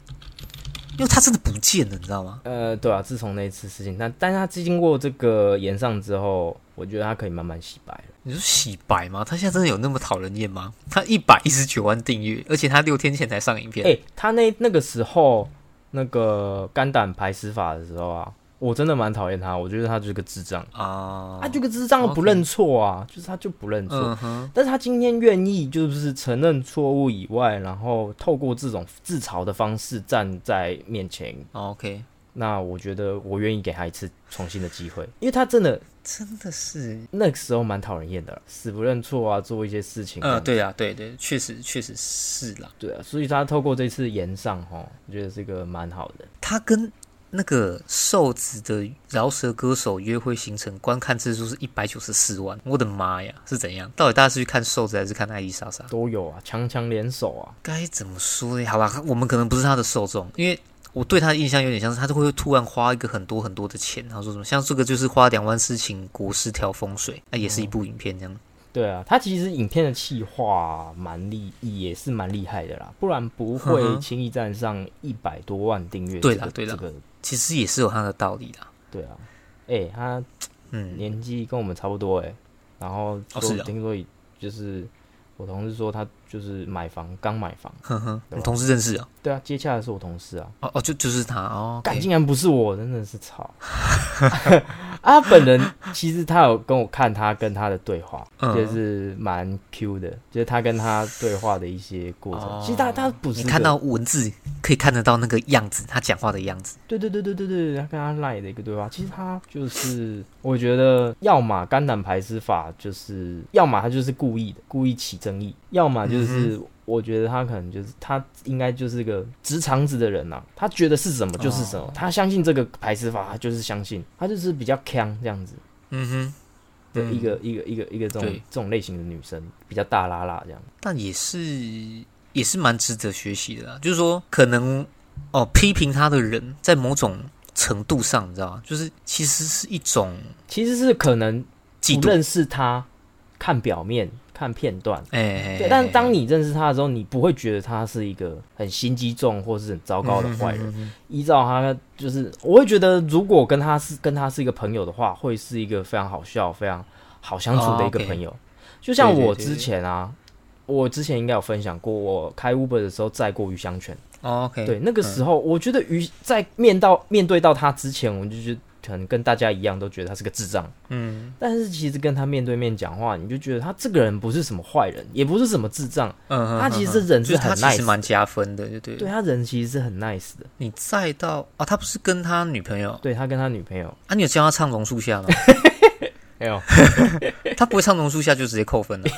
因为他真的不见了，你知道吗？呃，对啊，自从那一次事情，但但是他经过这个延上之后，我觉得他可以慢慢洗白了。你说洗白吗？他现在真的有那么讨人厌吗？他一百一十九万订阅，而且他六天前才上影片。哎、他那那个时候那个肝胆排石法的时候啊，我真的蛮讨厌他，我觉得他就是个智障，啊，他就个智障不认错啊，就是他就不认错。嗯，但是他今天愿意就是承认错误以外，然后透过这种自嘲的方式站在面前，哦 OK，那我觉得我愿意给他一次重新的机会，因为他真的真的是，那个时候蛮讨人厌的，死不认错啊，做一些事情。呃，对啊，对对，确实确实是啦。对啊，所以他透过这次延上哈，我觉得是个蛮好的。他跟那个瘦子的饶舌歌手约会行程观看次数是一百九十四万，我的妈呀，是怎样？到底大家是去看瘦子还是看艾丽莎莎？都有啊，强强联手啊。该怎么说呢？好吧，我们可能不是他的受众，因为我对他的印象有点像是他就会突然花一个很多很多的钱，然后说什么像这个就是花两万四请国师调风水，那也是一部影片这样。对啊，他其实影片的企划蛮厉，也是蛮厉害的啦，不然不会轻易站上一百多万订阅。对的，对的，这个其实也是有他的道理的。对啊，哎，他嗯，年纪跟我们差不多哎，然后说听说就是我同事说他就是买房刚买房，你同事认识啊？对啊，接洽的是我同事啊。哦哦，就就是他哦，但竟然不是我，真的是操。啊，本人其实他有跟我看他跟他的对话，就是蛮 Q 的，就是他跟他对话的一些过程。其实他他不是你看到文字可以看得到那个样子，他讲话的样子。对对对对对对，他跟他赖的一个对话，其实他就是我觉得，要么肝胆排斥法，就是要么他就是故意的，故意起争议，要么就是。我觉得他可能就是他应该就是个直肠子的人呐，他觉得是什么就是什么，他相信这个排斥法，他就是相信，他就是比较强这样子，嗯哼，的一个一个一个一个这种这种类型的女生，比较大拉拉这样，但也是也是蛮值得学习的啦，就是说可能哦批评他的人在某种程度上，你知道吗？就是其实是一种，其实是可能不认识他，看表面。看片段，哎，对，但是当你认识他的时候，你不会觉得他是一个很心机重或是很糟糕的坏人。依照他，就是我会觉得，如果跟他是跟他是一个朋友的话，会是一个非常好笑、非常好相处的一个朋友。就像我之前啊，我之前应该有分享过，我开 Uber 的时候载过鱼香犬。OK，对，那个时候我觉得鱼在面到面对到他之前，我就觉得。可能跟大家一样都觉得他是个智障，嗯，但是其实跟他面对面讲话，你就觉得他这个人不是什么坏人，也不是什么智障，嗯，他其实人是很 nice，蛮加分的，对对，他人其实是很 nice 的。你再到啊，他不是跟他女朋友，对他跟他女朋友。啊，你有教他唱榕树下吗？没有，他不会唱榕树下就直接扣分了，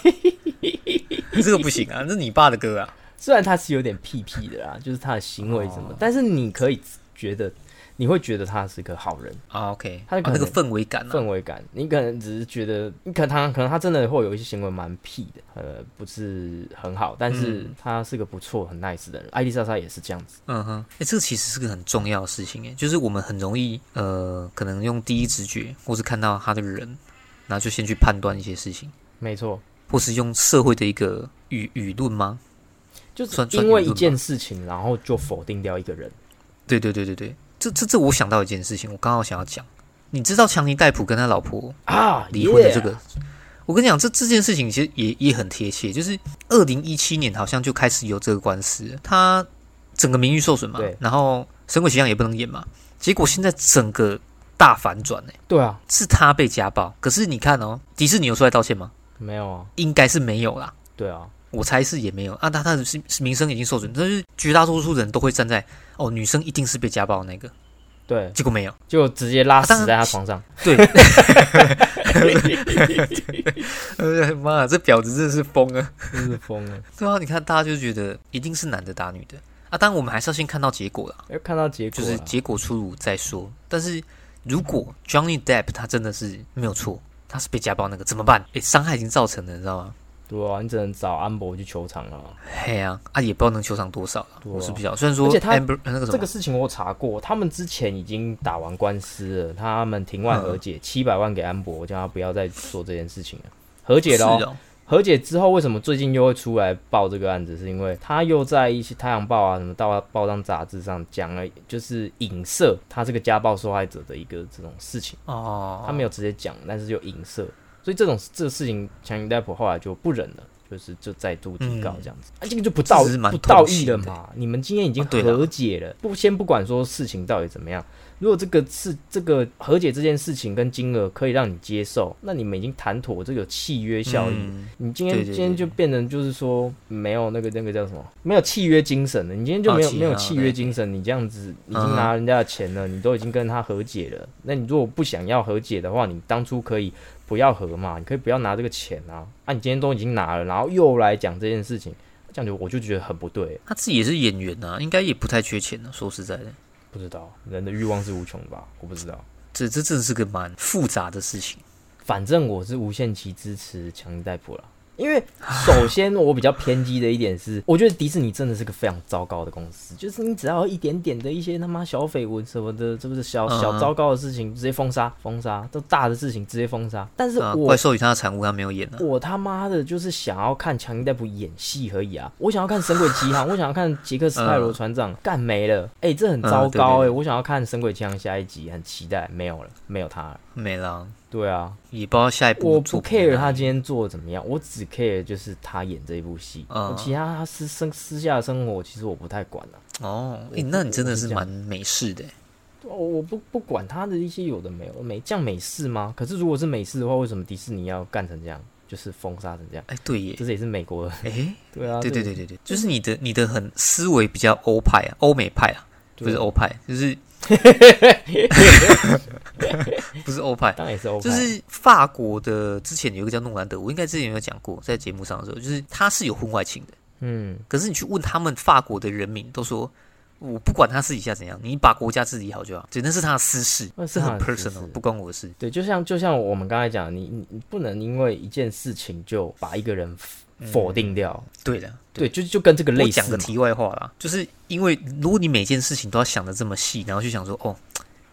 这个不行啊，这是你爸的歌啊。虽然他是有点屁屁的啦，就是他的行为什么，但是你可以觉得。你会觉得他是个好人啊？OK，他那个氛围感，氛围感，你可能只是觉得，你可能他可能他真的会有一些行为蛮屁的，呃，不是很好，但是他是个不错、很 nice 的人。艾丽莎莎也是这样子。嗯哼，哎，这个其实是个很重要的事情，哎，就是我们很容易，呃，可能用第一直觉，或是看到他的人，然后就先去判断一些事情。没错，或是用社会的一个舆舆论吗？就是因为一件事情，然后就否定掉一个人。对对对对对。这这这，我想到一件事情，我刚好想要讲。你知道强尼戴普跟他老婆啊离婚的这个？我跟你讲，这这件事情其实也也很贴切。就是二零一七年好像就开始有这个官司，他整个名誉受损嘛，然后《神鬼奇象》也不能演嘛。结果现在整个大反转呢？对啊，是他被家暴。可是你看哦，迪士尼有出来道歉吗？没有啊，应该是没有啦。对啊。我猜是也没有。啊，他他的是名声已经受损，但是绝大多数人都会站在哦，女生一定是被家暴那个，对，结果没有，就直接拉死在他床上，对，妈，这婊子真的是疯了，真是疯了，对啊，你看大家就觉得一定是男的打女的。啊，当然我们还是要先看到结果了，要看到结果，就是结果出炉再说，但是如果 Johnny Depp 他真的是没有错，他是被家暴那个怎么办？诶，伤害已经造成了，你知道吗？对啊，你只能找安博去球场了。嘿啊，啊也不知道能球场多少了。我是比较，虽然说，而且他那个这个事情我查过，他们之前已经打完官司了，他们庭外和解，七百万给安博，叫他不要再做这件事情了，和解了。和解之后，为什么最近又会出来报这个案子？是因为他又在一些《太阳报》啊、什么报报章杂志上讲了，就是影射他这个家暴受害者的一个这种事情。哦，他没有直接讲，但是就影射。所以这种这个事情，强尼戴普后来就不忍了，就是就再度提告嗯这样子，啊，这个就不道不道义的了嘛。你们今天已经和解了，不先不管说事情到底怎么样，如果这个是这个和解这件事情跟金额可以让你接受，那你们已经谈妥这个契约效应。嗯你今天今天就变成就是说没有那个那个叫什么，没有契约精神了。你今天就没有、没有契约精神，你这样子已经嗯拿人家的钱了，你都已经跟他和解了。那你如果不想要和解的话，你当初可以不要和嘛，你可以不要拿这个钱啊。啊，你今天都已经拿了，然后又来讲这件事情，这样就我就觉得很不对。他自己也是演员啊，应该也不太缺钱的。说实在的，不知道人的欲望是无穷吧？我不知道。这这真是个蛮复杂的事情。反正我是无限期支持强尼戴普了。因为首先我比较偏激的一点是，我觉得迪士尼真的是个非常糟糕的公司，就是你只要一点点的一些他妈小绯闻什么的，这不是小嗯小糟糕的事情，直接封杀封杀，都大的事情直接封杀。但是怪兽与他的产物他没有演啊。我他妈的就是想要看强尼戴普演戏而已啊！我想要看《神鬼奇航》，我想要看杰克斯泰罗船长，干没了，哎、这很糟糕哎、我想要看《神鬼奇航》下一集，很期待，没有了，没有他了。没了，对啊，也不知道下一步我不 care 他今天做的怎么样，我只 care 就是他演这一部戏，嗯。其他他私生私下的生活其实我不太管了、哦，我诶那你真的是蛮美式的欸。我我不不管他的一些有的没有美这样美式吗？可是如果是美式的话，为什么迪士尼要干成这样，就是封杀成这样？哎，对耶，这是也是美国的，哎，对啊，对这对对。对对，就是你的你的很思维比较欧派啊，欧美派啊，不是欧派，就是 不是欧派，当然也是欧派，就是法国的之前有一个叫诺兰德，我应该之前有讲过，在节目上的时候，就是他是有婚外情的，嗯，可是你去问他们法国的人民，都说我不管他私底下怎样，你把国家治理好就好，对，那是他的私事，那是是很 personal，事。不关我的事。对，就像就像我们刚才讲，你你你不能因为一件事情就把一个人否定掉，对的，对，就就跟这个我类似嘛。讲个题外话啦，就是因为如果你每件事情都要想的这么细，然后去想说，哦，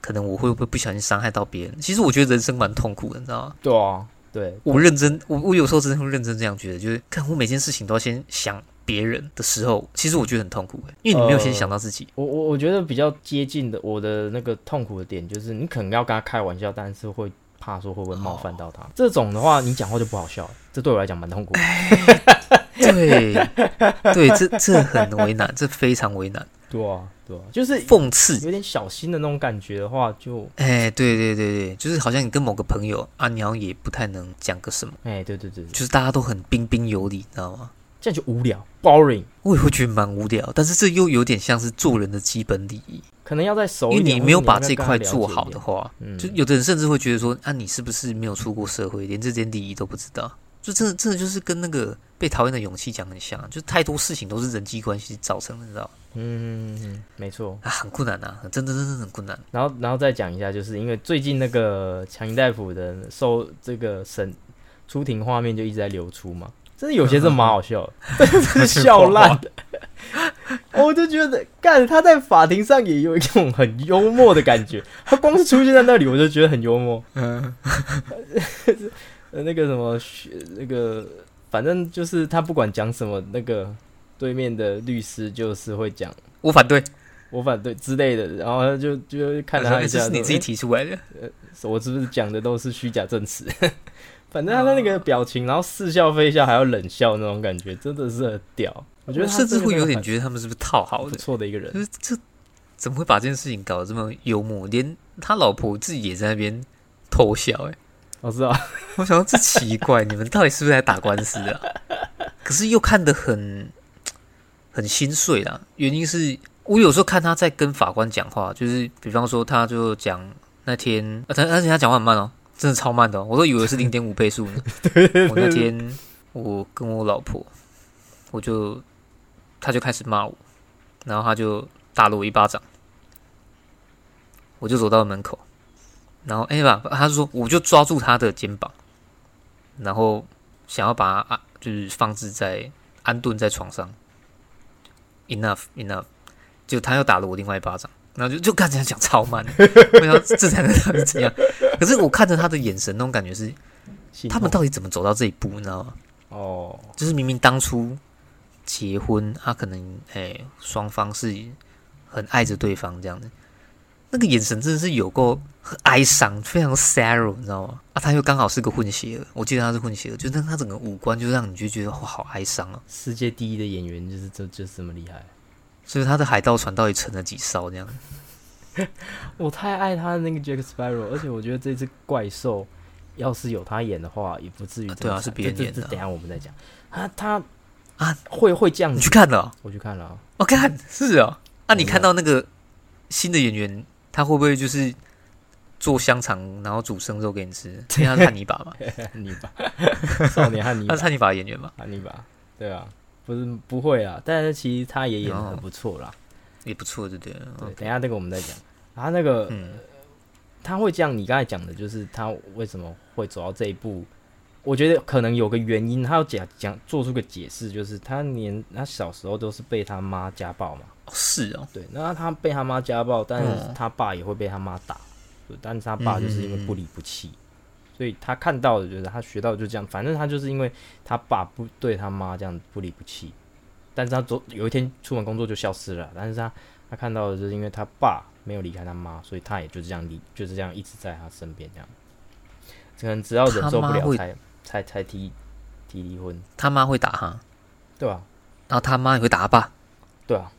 可能我会不会不小心伤害到别人？其实我觉得人生蛮痛苦的，你知道吗？对啊，对，我认真，我我有时候真的会认真这样觉得，就是看我每件事情都要先想别人的时候，其实我觉得很痛苦欸，因为你没有先想到自己。我我我觉得比较接近的，我的那个痛苦的点就是，你可能要跟他开玩笑，但是会怕说会不会冒犯到他。这种的话，你讲话就不好笑了，这对我来讲蛮痛苦的。对，对，这这很为难，这非常为难，对啊，对啊，就是讽刺。有点小心的那种感觉的话，就哎，对对对对，就是好像你跟某个朋友啊，你好像也不太能讲个什么，哎，对对对，对就是大家都很彬彬有礼，你知道吗？这样就无聊，boring。我也会觉得蛮无聊，但是这又有点像是做人的基本礼仪，可能要在熟因为，你没有把这块做好的话，嗯，就有的人甚至会觉得说，啊，你是不是没有出过社会，连这点礼仪都不知道？就真的真的就是跟那个被讨厌的勇气讲很像，就太多事情都是人际关系造成的，你知道？嗯，没错。啊，很困难啊，真的真的很困难。然后，然后再讲一下，就是因为最近那个强尼大夫的受这个审出庭画面就一直在流出嘛，真的有些真的蛮好笑的，真的笑烂的。我就觉得，干他在法庭上也有一种很幽默的感觉，他光是出现在那里，我就觉得很幽默。嗯，呃，那个什么，那个反正就是他不管讲什么，那个对面的律师就是会讲我反对，我反对之类的，然后他就就看了他一下，这是你自己提出来的。我是不是讲的都是虚假证词？反正他的那个表情，然后似笑非笑，还要冷笑那种感觉，真的是很屌。我觉得甚至会有点觉得他们是不是套好？错的一个人就。是这怎么会把这件事情搞得这么幽默？连他老婆自己也在那边偷笑、欸，我知道，我想说这奇怪，你们到底是不是在打官司啊？可是又看得很很心碎啦。原因是我有时候看他在跟法官讲话，就是比方说他就讲那天，而而且他讲话很慢哦，真的超慢的、哦，我都以为是零点五倍速呢。我那天我跟我老婆，我就他就开始骂我，然后他就打了我一巴掌，我就走到门口，然后哎吧，他说我就抓住他的肩膀，然后想要把他啊就是放置在安顿在床上，enough enough，就他又打了我另外一巴掌，然后就就看起来讲超慢，我想这才能怎样？可是我看着他的眼神，那种感觉是他们到底怎么走到这一步，你知道吗？哦，就是明明当初结婚，他可能哎双方是很爱着对方这样的，那个眼神真的是有够哀伤，非常 sorrow，你知道吗？啊，他又刚好是个混血儿，我记得他是混血儿，就是他整个五官就让你就觉得哇，好哀伤啊！世界第一的演员就是就就是这么厉害。所以他的海盗船到底沉了几艘这样？我太爱他的那个 Jack Sparrow，而且我觉得这只怪兽要是有他演的话，也不至于对啊是别人演的这这等一下我们再讲。啊他啊，会会这样子你去，看了哦？我去看了啊。我看是啊。那、你看到那个新的演员，他会不会就是做香肠，然后煮生肉给你吃？因为他是汉尼拔嘛，汉尼拔，少年汉尼拔他是，汉尼拔的演员嘛，汉尼拔，对啊，不是不会啊，但是其实他也演的不错啦。也不错，对不对？对，等一下那个我们再讲。他那个嗯，他会这样，你刚才讲的就是他为什么会走到这一步？我觉得可能有个原因，他要讲讲做出个解释，就是他年他小时候都是被他妈家暴嘛，哦是哦，对，那他被他妈家暴，但是嗯。他爸也会被他妈打，对，但是他爸就是因为不离不弃，所以他看到的就是他学到的就这样，反正他就是因为他爸不对他妈这样不离不弃，但是他昨有一天出门工作就消失了，但是他他看到的就是因为他爸没有离开他妈，所以他也就这样离就是这样一直在他身边这样，可能只要忍受不了才才才提提离婚，他妈会打他，对吧、然后他妈也会打他爸？对啊，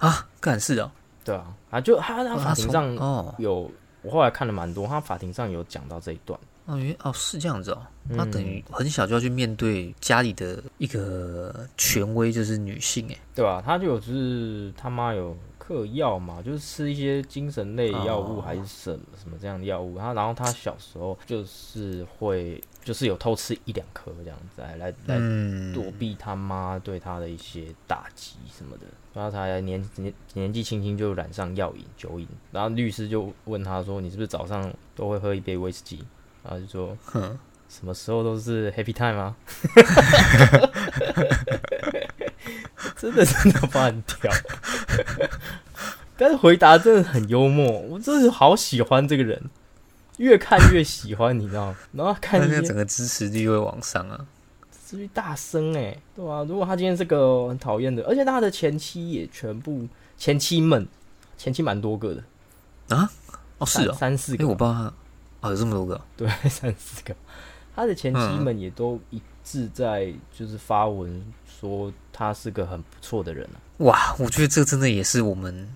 啊，干事哦，对啊，啊就他他法庭上哦。有，我后来看了蛮多，他法庭上有讲到这一段。哦原哦是这样子哦，他嗯。等于很小就要去面对家里的一个权威，就是女性哎，对吧、他就有就是他妈有嗑药嘛，就是吃一些精神类药物哦。还是什么什么这样的药物。他然后他小时候就是会就是有偷吃一两颗这样子来来来嗯，躲避他妈对他的一些打击什么的，然后才年年年纪轻轻就染上药瘾酒瘾。然后律师就问他说：“你是不是早上都会喝一杯威士忌？”然后就说，什么时候都是 happy time 啊？真的真的把很跳，但是回答真的很幽默，我真的好喜欢这个人，越看越喜欢，你知道吗？然后看那那整个支持率会往上啊，至于大声哎、对啊、如果他今天是个很讨厌的，而且他的前妻也全部前妻们，前妻蛮多个的。啊，哦是哦，哎三四个吧，我不知道他哦有这么多个。哦，对，三四个。他的前妻嗯们也都一致在就是发文说他是个很不错的人啊，哇，我觉得这真的也是我们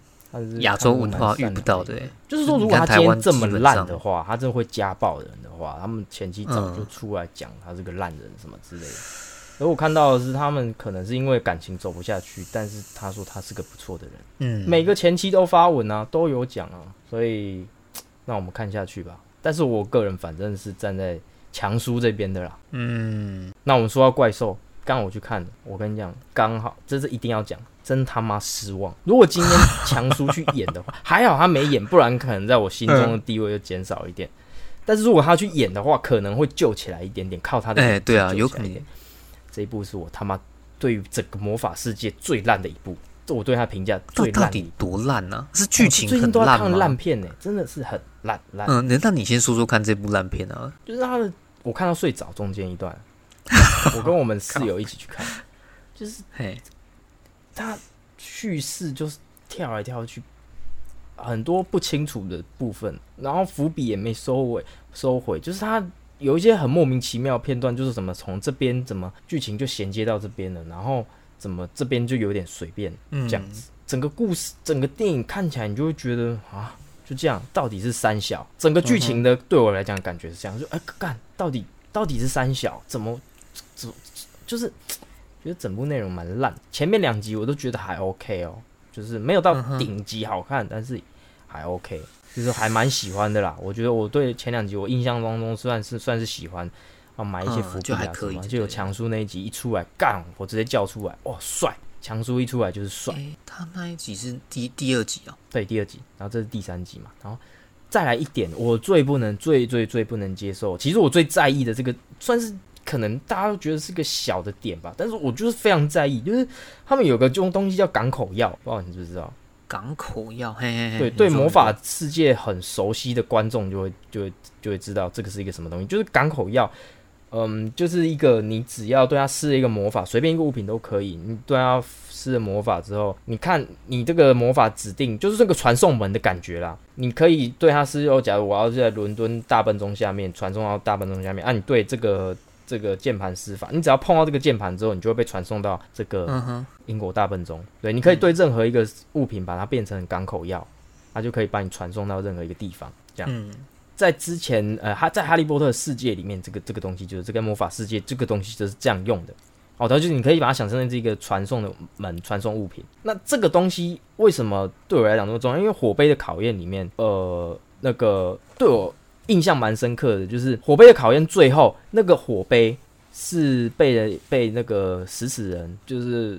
亚洲文化遇不到的、欸。就是说，如果他看台湾今天这么烂的话，他真的会家暴人的话，他们前期早就嗯出来讲他是个烂人什么之类的。而我看到的是，他们可能是因为感情走不下去，但是他说他是个不错的人。嗯，每个前期都发文啊，都有讲啊，所以那我们看下去吧。但是我个人反正是站在强叔这边的啦。嗯，那我们说到怪兽，刚我去看，我跟你讲，刚好这是一定要讲，真他妈失望。如果今天强叔去演的话，还好他没演，不然可能在我心中的地位就减少一点。但是如果他去演的话，可能会救起来一点点，靠他的哎对啊有可能。这一部是我他妈对于整个魔法世界最烂的一部，这我对他评价最烂到。底多烂呢、是剧情很我最近都在看烂吗？烂片呢、真的是很烂烂。嗯，那那你先说说看这部烂片啊。就是他的，我看到睡着中间一段，我跟我们室友一起去看，就是嘿，他叙事就是跳来跳去，很多不清楚的部分，然后伏笔也没收尾收回，就是他有一些很莫名其妙的片段，就是怎么从这边怎么剧情就衔接到这边了，然后怎么这边就有点随便嗯，这样。子，整个故事整个电影看起来你就会觉得啊，就这样，到底是三小，整个剧情的对我来讲感觉是这样，就哎干，到底到底是三小，怎么怎就是觉得整部内容蛮烂，前面两集我都觉得还 OK 哦，就是没有到顶级好看，但是还 OK，就是还蛮喜欢的啦。我觉得我对前两集我印象当中算是算是喜欢。啊，买一些嗯伏笔啊就还可以什么就有强叔那一集一出来，干，我直接叫出来，哇，帅！强叔一出来就是帅，诶他那一集是第第二集啊。对，第二集，然后这是第三集嘛，然后再来一点，我最不能、最最最不能接受，其实我最在意的这个，算是可能大家都觉得是个小的点吧，但是我就是非常在意，就是他们有个这种东西叫港口药，不知道你知不知道？港口药，嘿嘿嘿，对，对魔法世界很熟悉的观众就会就会就会知道这个是一个什么东西，就是港口药。嗯，就是一个你只要对它施一个魔法，随便一个物品都可以。你对它施了魔法之后，你看你这个魔法指定就是这个传送门的感觉啦。你可以对它施哦，假如我要在伦敦大笨钟下面传送到大笨钟下面，啊，你对这个这个键盘施法，你只要碰到这个键盘之后，你就会被传送到这个英国大笨钟。对，你可以对任何一个物品把它变成港口药，它就可以把你传送到任何一个地方。这样，嗯在之前，呃，他在哈利波特世界里面，这个这个东西就是这个魔法世界这个东西就是这样用的。哦，它就是你可以把它想象成是一个传送的门，传送物品。那这个东西为什么对我来讲那么重要？因为火杯的考验里面，呃，那个对我印象蛮深刻的，就是火杯的考验最后那个火杯是被人被那个食死人，就是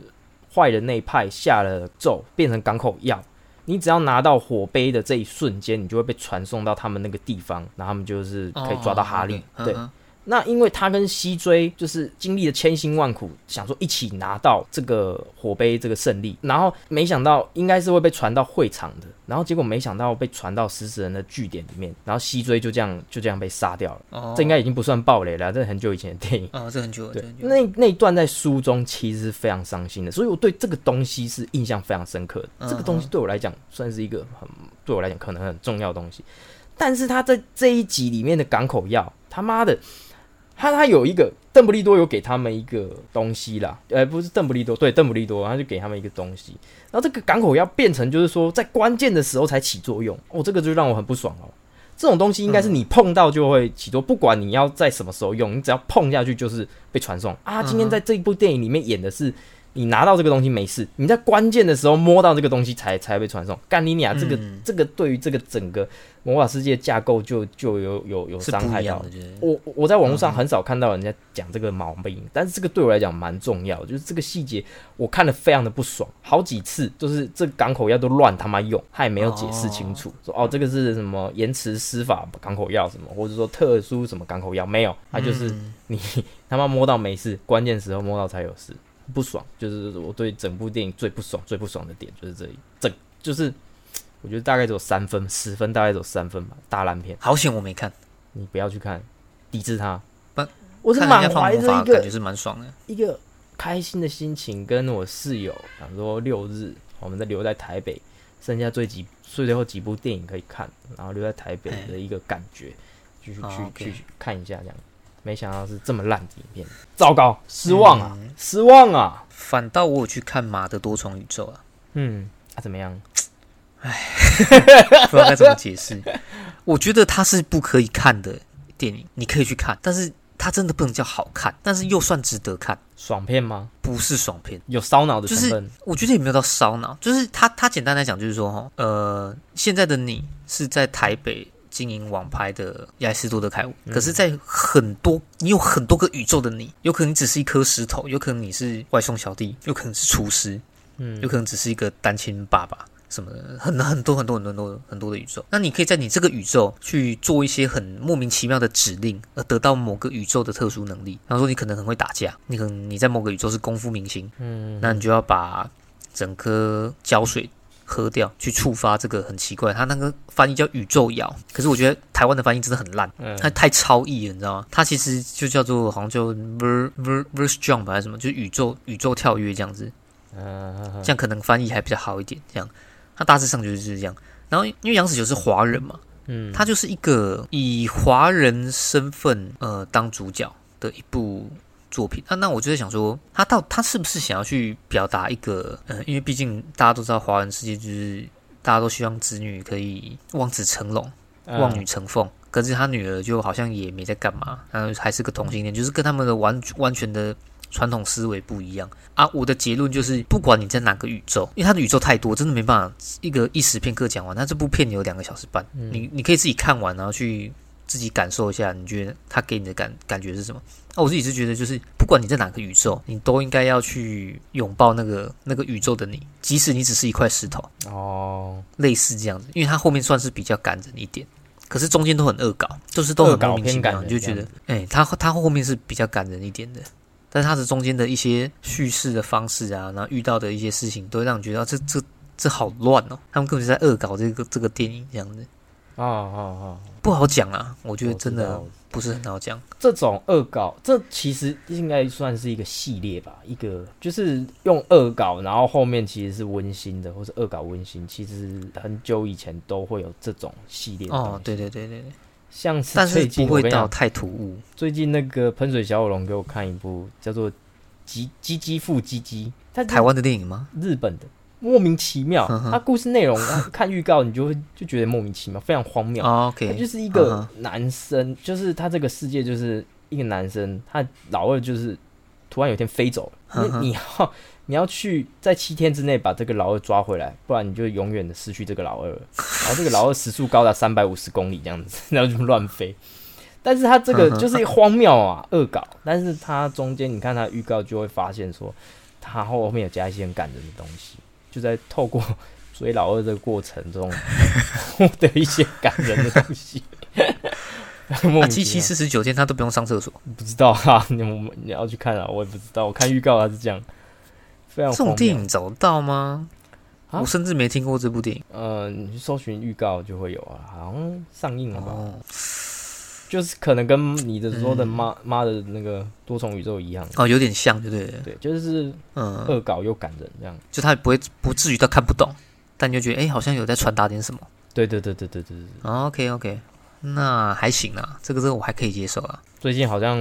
坏人那一派下了咒，变成港口药。你只要拿到火杯的这一瞬间，你就会被传送到他们那个地方，然后他们就是可以抓到哈利。对，哦嗯哼那因为他跟西追就是经历了千辛万苦，想说一起拿到这个火杯这个胜利，然后没想到应该是会被传到会场的，然后结果没想到被传到食死人的据点里面，然后西追就这样就这样被杀掉了。哦，这应该已经不算暴雷了，这是很久以前的电影。哦，这很久了，对。那那一段在书中其实是非常伤心的，所以我对这个东西是印象非常深刻的。嗯这个东西对我来讲算是一个很对我来讲可能很重要的东西，但是他在这一集里面的港口药，他妈的，他他有一个邓布利多有给他们一个东西啦，呃，不是邓布利多，对，邓布利多，他就给他们一个东西，然后这个港口要变成就是说在关键的时候才起作用，哦，这个就让我很不爽哦。这种东西应该是你碰到就会起作，不管你要在什么时候用，你只要碰下去就是被传送。啊。今天在这一部电影里面演的是，你拿到这个东西没事，你在关键的时候摸到这个东西才才被传送。干你俩这个、嗯。这个对于这个整个魔法世界架构就就有有有是伤害到。我我在网络上很少看到人家讲这个毛病，但是这个对我来讲蛮重要的，就是这个细节我看的非常的不爽，好几次就是这港口药都乱他妈用，他也没有解释清楚，说哦这个是什么延迟施法港口药什么，或者说特殊什么港口药没有，他就是嗯。你 他妈摸到没事，关键时候摸到才有事，不爽，就是我对整部电影最不爽、最不爽的点就是这里，整就是我觉得大概只有三分，十分大概只有三分吧，大烂片。好险我没看，你不要去看，抵制它不。我是看人家满怀着一个，感个觉是蛮爽的。一个开心的心情，跟我室友想说六日我们再留在台北，剩下最几最最后几部电影可以看，然后留在台北的一个感觉，继续哦去去看一下这样。没想到是这么烂的影片，糟糕，失望啊，嗯失望啊！反倒我有去看《马的多重宇宙》啊，嗯，啊怎么样？不知道该怎么解释。我觉得它是不可以看的电影，你可以去看，但是它真的不能叫好看，但是又算值得看，爽片吗？不是爽片。有烧脑的就是成分？我觉得也没有到烧脑，就是它它简单来讲就是说哈，呃，现在的你是在台北经营网拍的亚里士多德凯伍，可是，在很多你有很多个宇宙的你，有可能你只是一颗石头，有可能你是外送小弟，有可能是厨师，嗯有可能只是一个单亲爸爸。什么的，很很多很多很多很多很多的宇宙，那你可以在你这个宇宙去做一些很莫名其妙的指令，而得到某个宇宙的特殊能力。比方说，你可能很会打架，你可能你在某个宇宙是功夫明星，嗯，那你就要把整颗胶水喝掉，去触发这个很奇怪，它那个翻译叫宇宙摇。可是我觉得台湾的翻译真的很烂，嗯它太超译了，你知道吗？它其实就叫做好像就 ver ver verse jump 还是什么，就是宇宙宇宙跳跃这样子，嗯这样可能翻译还比较好一点。这样，它大致上就是这样。然后因为杨子九是华人嘛，嗯，他就是一个以华人身份呃当主角的一部作品。啊那那我就在想说，他到他是不是想要去表达一个呃，因为毕竟大家都知道华人世界就是大家都希望子女可以望子成龙、嗯望女成凤。可是他女儿就好像也没在干嘛，然后还是个同性恋，就是跟他们的完完全的传统思维不一样啊。我的结论就是，不管你在哪个宇宙，因为他的宇宙太多，真的没办法一个一时片刻讲完。那这部片有两个小时半，嗯你你可以自己看完，然后去自己感受一下，你觉得他给你的感感觉是什么？那我自己是觉得，就是不管你在哪个宇宙，你都应该要去拥抱那个那个宇宙的你，即使你只是一块石头，哦，类似这样子。因为它后面算是比较感人一点，可是中间都很恶搞，就是都恶搞很莫名其妙，偏感人你就觉得哎、他他后面是比较感人一点的。但是它的中间的一些叙事的方式啊，然后遇到的一些事情，都会让你觉得、啊、这这这好乱哦。他们根本就在恶搞这个这个电影这样子。啊啊啊！不好讲啊，我觉得真的不是很好讲。这种恶搞，这其实应该算是一个系列吧，一个就是用恶搞，然后后面其实是温馨的，或是恶搞温馨，其实很久以前都会有这种系列的哦，对对对对对，像是但是不会到太突兀。最近那个喷水小火龙给我看一部叫做《鸡鸡鸡复鸡鸡》，它是台湾的电影吗？日本的，莫名其妙。嗯哼它故事内容啊 看预告你就会就觉得莫名其妙，非常荒谬。哦他就是一嗯个男生，就是他这个世界就是一个男生，他老二就是突然有一天飞走了，你要你要去在七天之内把这个老二抓回来，不然你就永远的失去这个老二了。然后这个老二时速高达三百五十公里这样子，然后就乱飞。但是他这个就是荒谬啊，恶搞。但是他中间你看他预告就会发现说，他后面有加一些很感人的东西，就在透过 追老二这个过程中获得一些感人的东西。莫啊，七七四十九天他都不用上厕所，不知道啊，你我们你要去看啊，我也不知道。我看预告他是这样，非常这种电影找得到吗？啊我甚至没听过这部电影。呃，你去搜寻预告就会有啊，好像上映了吧？哦就是可能跟你的说的嗯妈妈、的那个多重宇宙一样，哦，有点像，对不对？对，就是嗯，恶搞又感人这样。就他不会不至于到看不懂，但你就觉得哎、好像有在传达点什么。对对对对对对对。哦 OK OK，那还行啊，这个这个我还可以接受啊。最近好像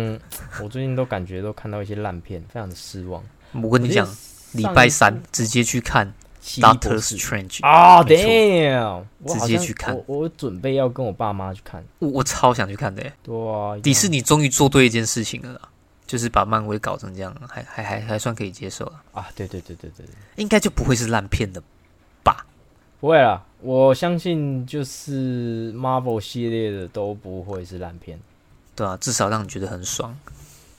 我最近都感觉都看到一些烂片，非常的失望。我跟你讲，礼拜三直接去看 Doctor 士 Strange，啊没错，damn！直接去看我我准备要跟我爸妈去看。我我超想去看的耶。对啊，迪士尼终于做对一件事情了啦，就是把漫威搞成这样，还还还还算可以接受啊，啊，对对对对对对。应该就不会是烂片的吧？不会啦，我相信就是 Marvel 系列的都不会是烂片，对啊，至少让你觉得很爽。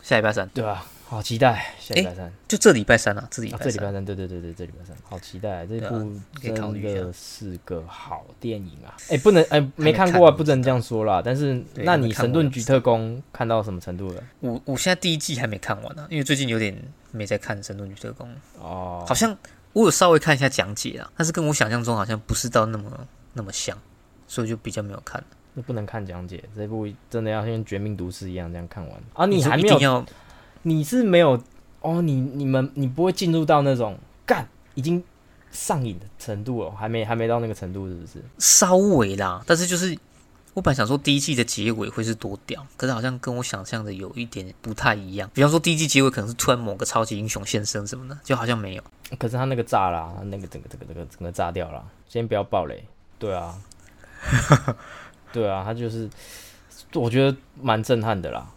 下礼拜三，对吧、好期待下礼拜三，就这礼拜三啊，这礼啊，拜三。这礼拜三，对对对对，这礼拜三，好期待，这部真的是个好电影啊！哎、不能哎、没没看过啊，不能这样说啦。但是，那你神盾局特工看到什么程度了？我我现在第一季还没看完呢、因为最近有点没在看《神盾局特工》，哦，好像我有稍微看一下讲解啊，但是跟我想象中好像不是到那么那么像，所以就比较没有看。那不能看讲解，这部真的要像《绝命毒师》一样这样看完啊！你说还没有你是没有哦，你你们你不会进入到那种干已经上瘾的程度了，还没还没到那个程度，是不是？稍微啦，但是就是我本来想说第一季的结尾会是多屌，可是好像跟我想象的有一点不太一样。比方说第一季结尾可能是突然某个超级英雄现身什么的，就好像没有。可是他那个炸啦，他那个整个整个整个整个炸掉了。先不要爆雷，对啊，对啊，他就是我觉得蛮震撼的啦。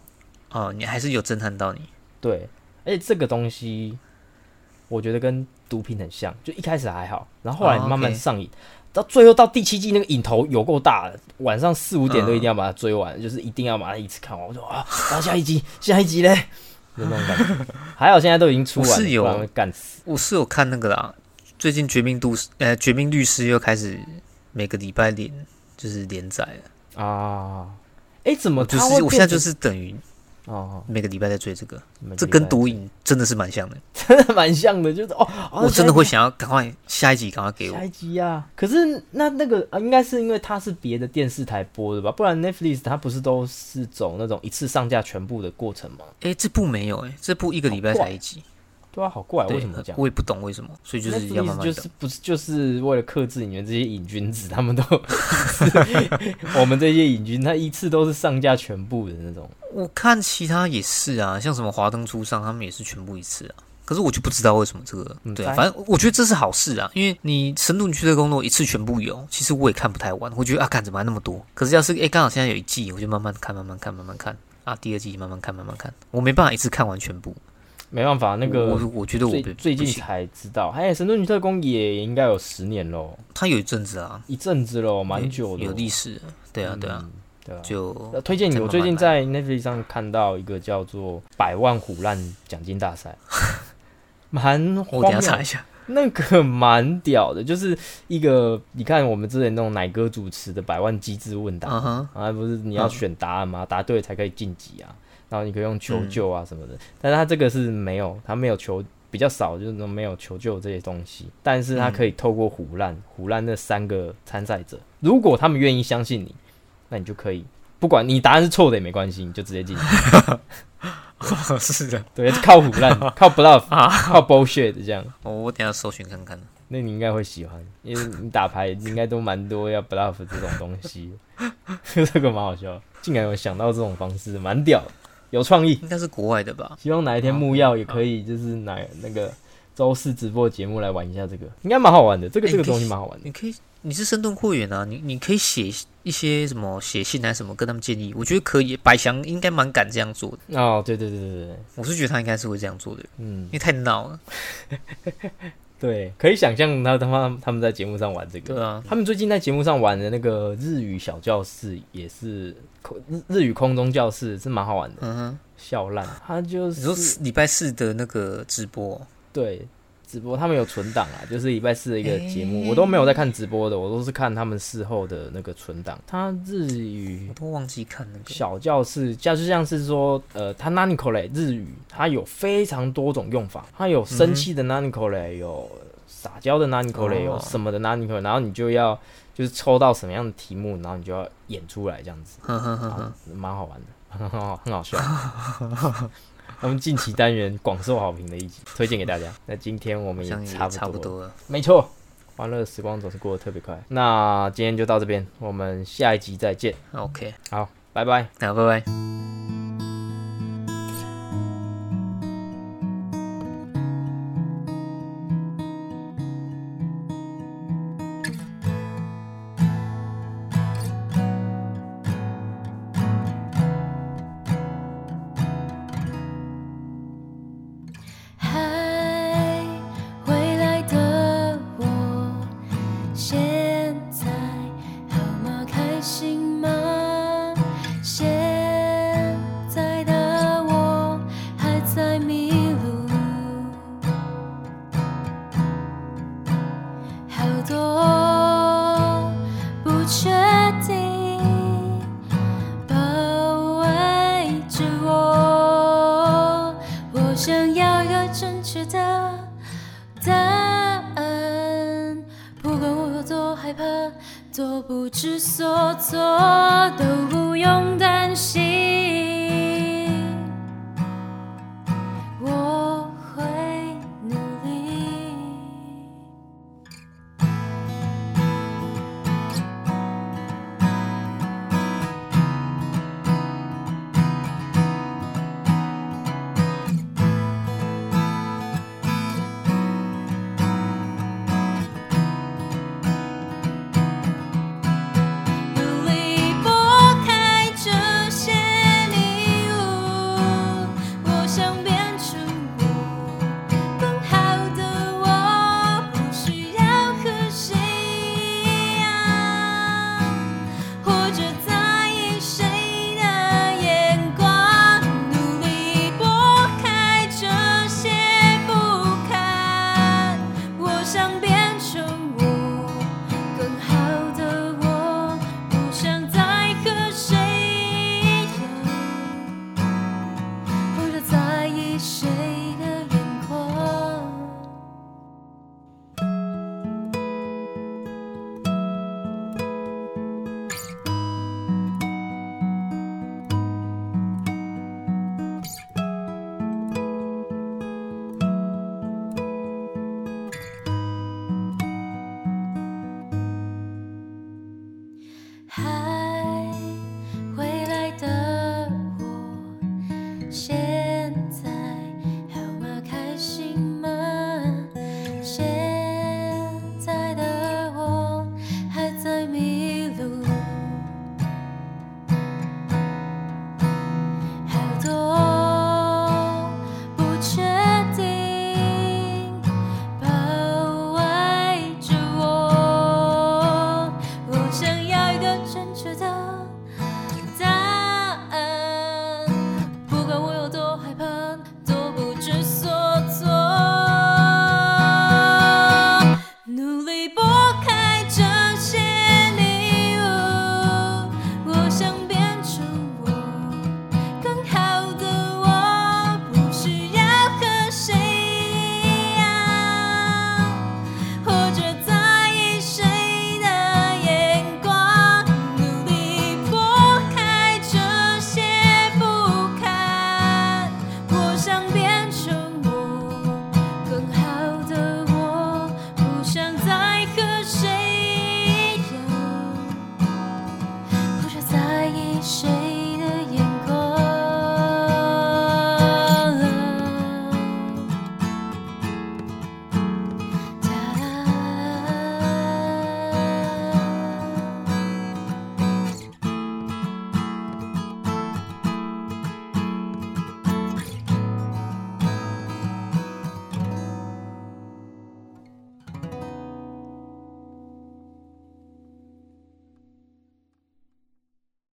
哦，你还是有震撼到你。对，而且这个东西我觉得跟毒品很像，就一开始还好，然后后来哦慢慢上瘾。到最后到第七季那个瘾头有够大的，晚上四五点都嗯一定要把它追完，就是一定要把它一次看完。我说啊，然后下一集下一集嘞，就那种感觉。还好现在都已经出完了，我是有不然会干死。我是有看那个啦，最近《绝命毒师》呃，《绝命律师》又开始每个礼拜连就是连载了。啊，哎、怎么就是我现在就是等于成哦，每个礼拜在追这个，这跟毒瘾真的是蛮像的。真 的蛮像的，就是哦，哦我真的会想要赶快下一集赶快给我下。一集啊。可是那那个啊，应该是因为它是别的电视台播的吧？不然 Netflix 它不是都是走那种一次上架全部的过程吗？哎，这部没有哎，这部一个礼拜才一集，对啊，好怪，为什么这样？我也不懂为什么，所以就是要慢慢等就是。不是就是为了克制你们这些瘾君子，他们都 我们这些瘾君，他一次都是上架全部的那种。我看其他也是啊，像什么华灯初上，他们也是全部一次啊。可是我就不知道为什么这个，对反正我觉得这是好事啊，因为你神盾局的工作一次全部有，其实我也看不太完，我觉得啊，看怎么还那么多？可是要是诶刚好现在有一季，我就慢慢看，慢慢看，慢慢看啊，第二季慢慢看，慢慢看，我没办法一次看完全部。没办法，那个我我觉得我最最近才知道，哎，神盾局特工也应该有十年喽，他有一阵子啊，一阵子喽，蛮久的，有历史，对啊，对啊，嗯，对啊。就呃推荐你，我最近在 Netflix 上看到一个叫做《百万虎烂奖金大赛》，蛮我荒谬。等一下查一下。那个蛮屌的，就是一个你看我们之前那种奶哥主持的百万机智问答，啊，不是你要嗯选答案吗？答对才可以晋级啊，然后你可以用求嗯救啊什么的。但是他这个是没有，他没有求比较少，就是说没有求救这些东西，但是他可以透过虎烂虎烂那三个参赛者，如果他们愿意相信你，那你就可以，不管你答案是错的也没关系，你就直接进去。是的，对，靠虎烂，靠 bluff，靠 bullshit 这样。我我等下搜寻看看。那你应该会喜欢，因为你打牌应该都蛮多要 bluff 这种东西，这个蛮好笑，竟然有想到这种方式，蛮屌，有创意。应该是国外的吧？希望哪一天木曜也可以，就是拿那个周四直播节目来玩一下这个，应该蛮好玩的。这个这个东西蛮好玩的。你可以，你是深度会员啊，你你可以写一些什么写信还是什么跟他们建议，我觉得可以。百祥应该蛮敢这样做的。哦，对对对对对，我是觉得他应该是会这样做的。嗯，因为太闹了。对，可以想象他他妈他们在节目上玩这个。对啊，他们最近在节目上玩的那个日语小教室也是日日语空中教室是蛮好玩的。嗯哼，笑烂，他就是你说礼拜四的那个直播，对。直播他们有存档啊，就是礼拜四的一个节目，我都没有在看直播的，我都是看他们事后的那个存档。他日语我都忘记看那个。小教室，就是像是说，呃，他 nanicole 日语，它有非常多种用法，它有生气的 nanicole，有撒娇的 nanicole，有什么的 nanicole，然后你就要就是抽到什么样的题目，然后你就要演出来这样子，蛮好玩的，很 好很好笑。我们近期单元广受好评的一集，推荐给大家。那今天我们也差不多了，没错，欢乐时光总是过得特别快。那今天就到这边，我们下一集再见。OK，好，拜拜，好，拜拜。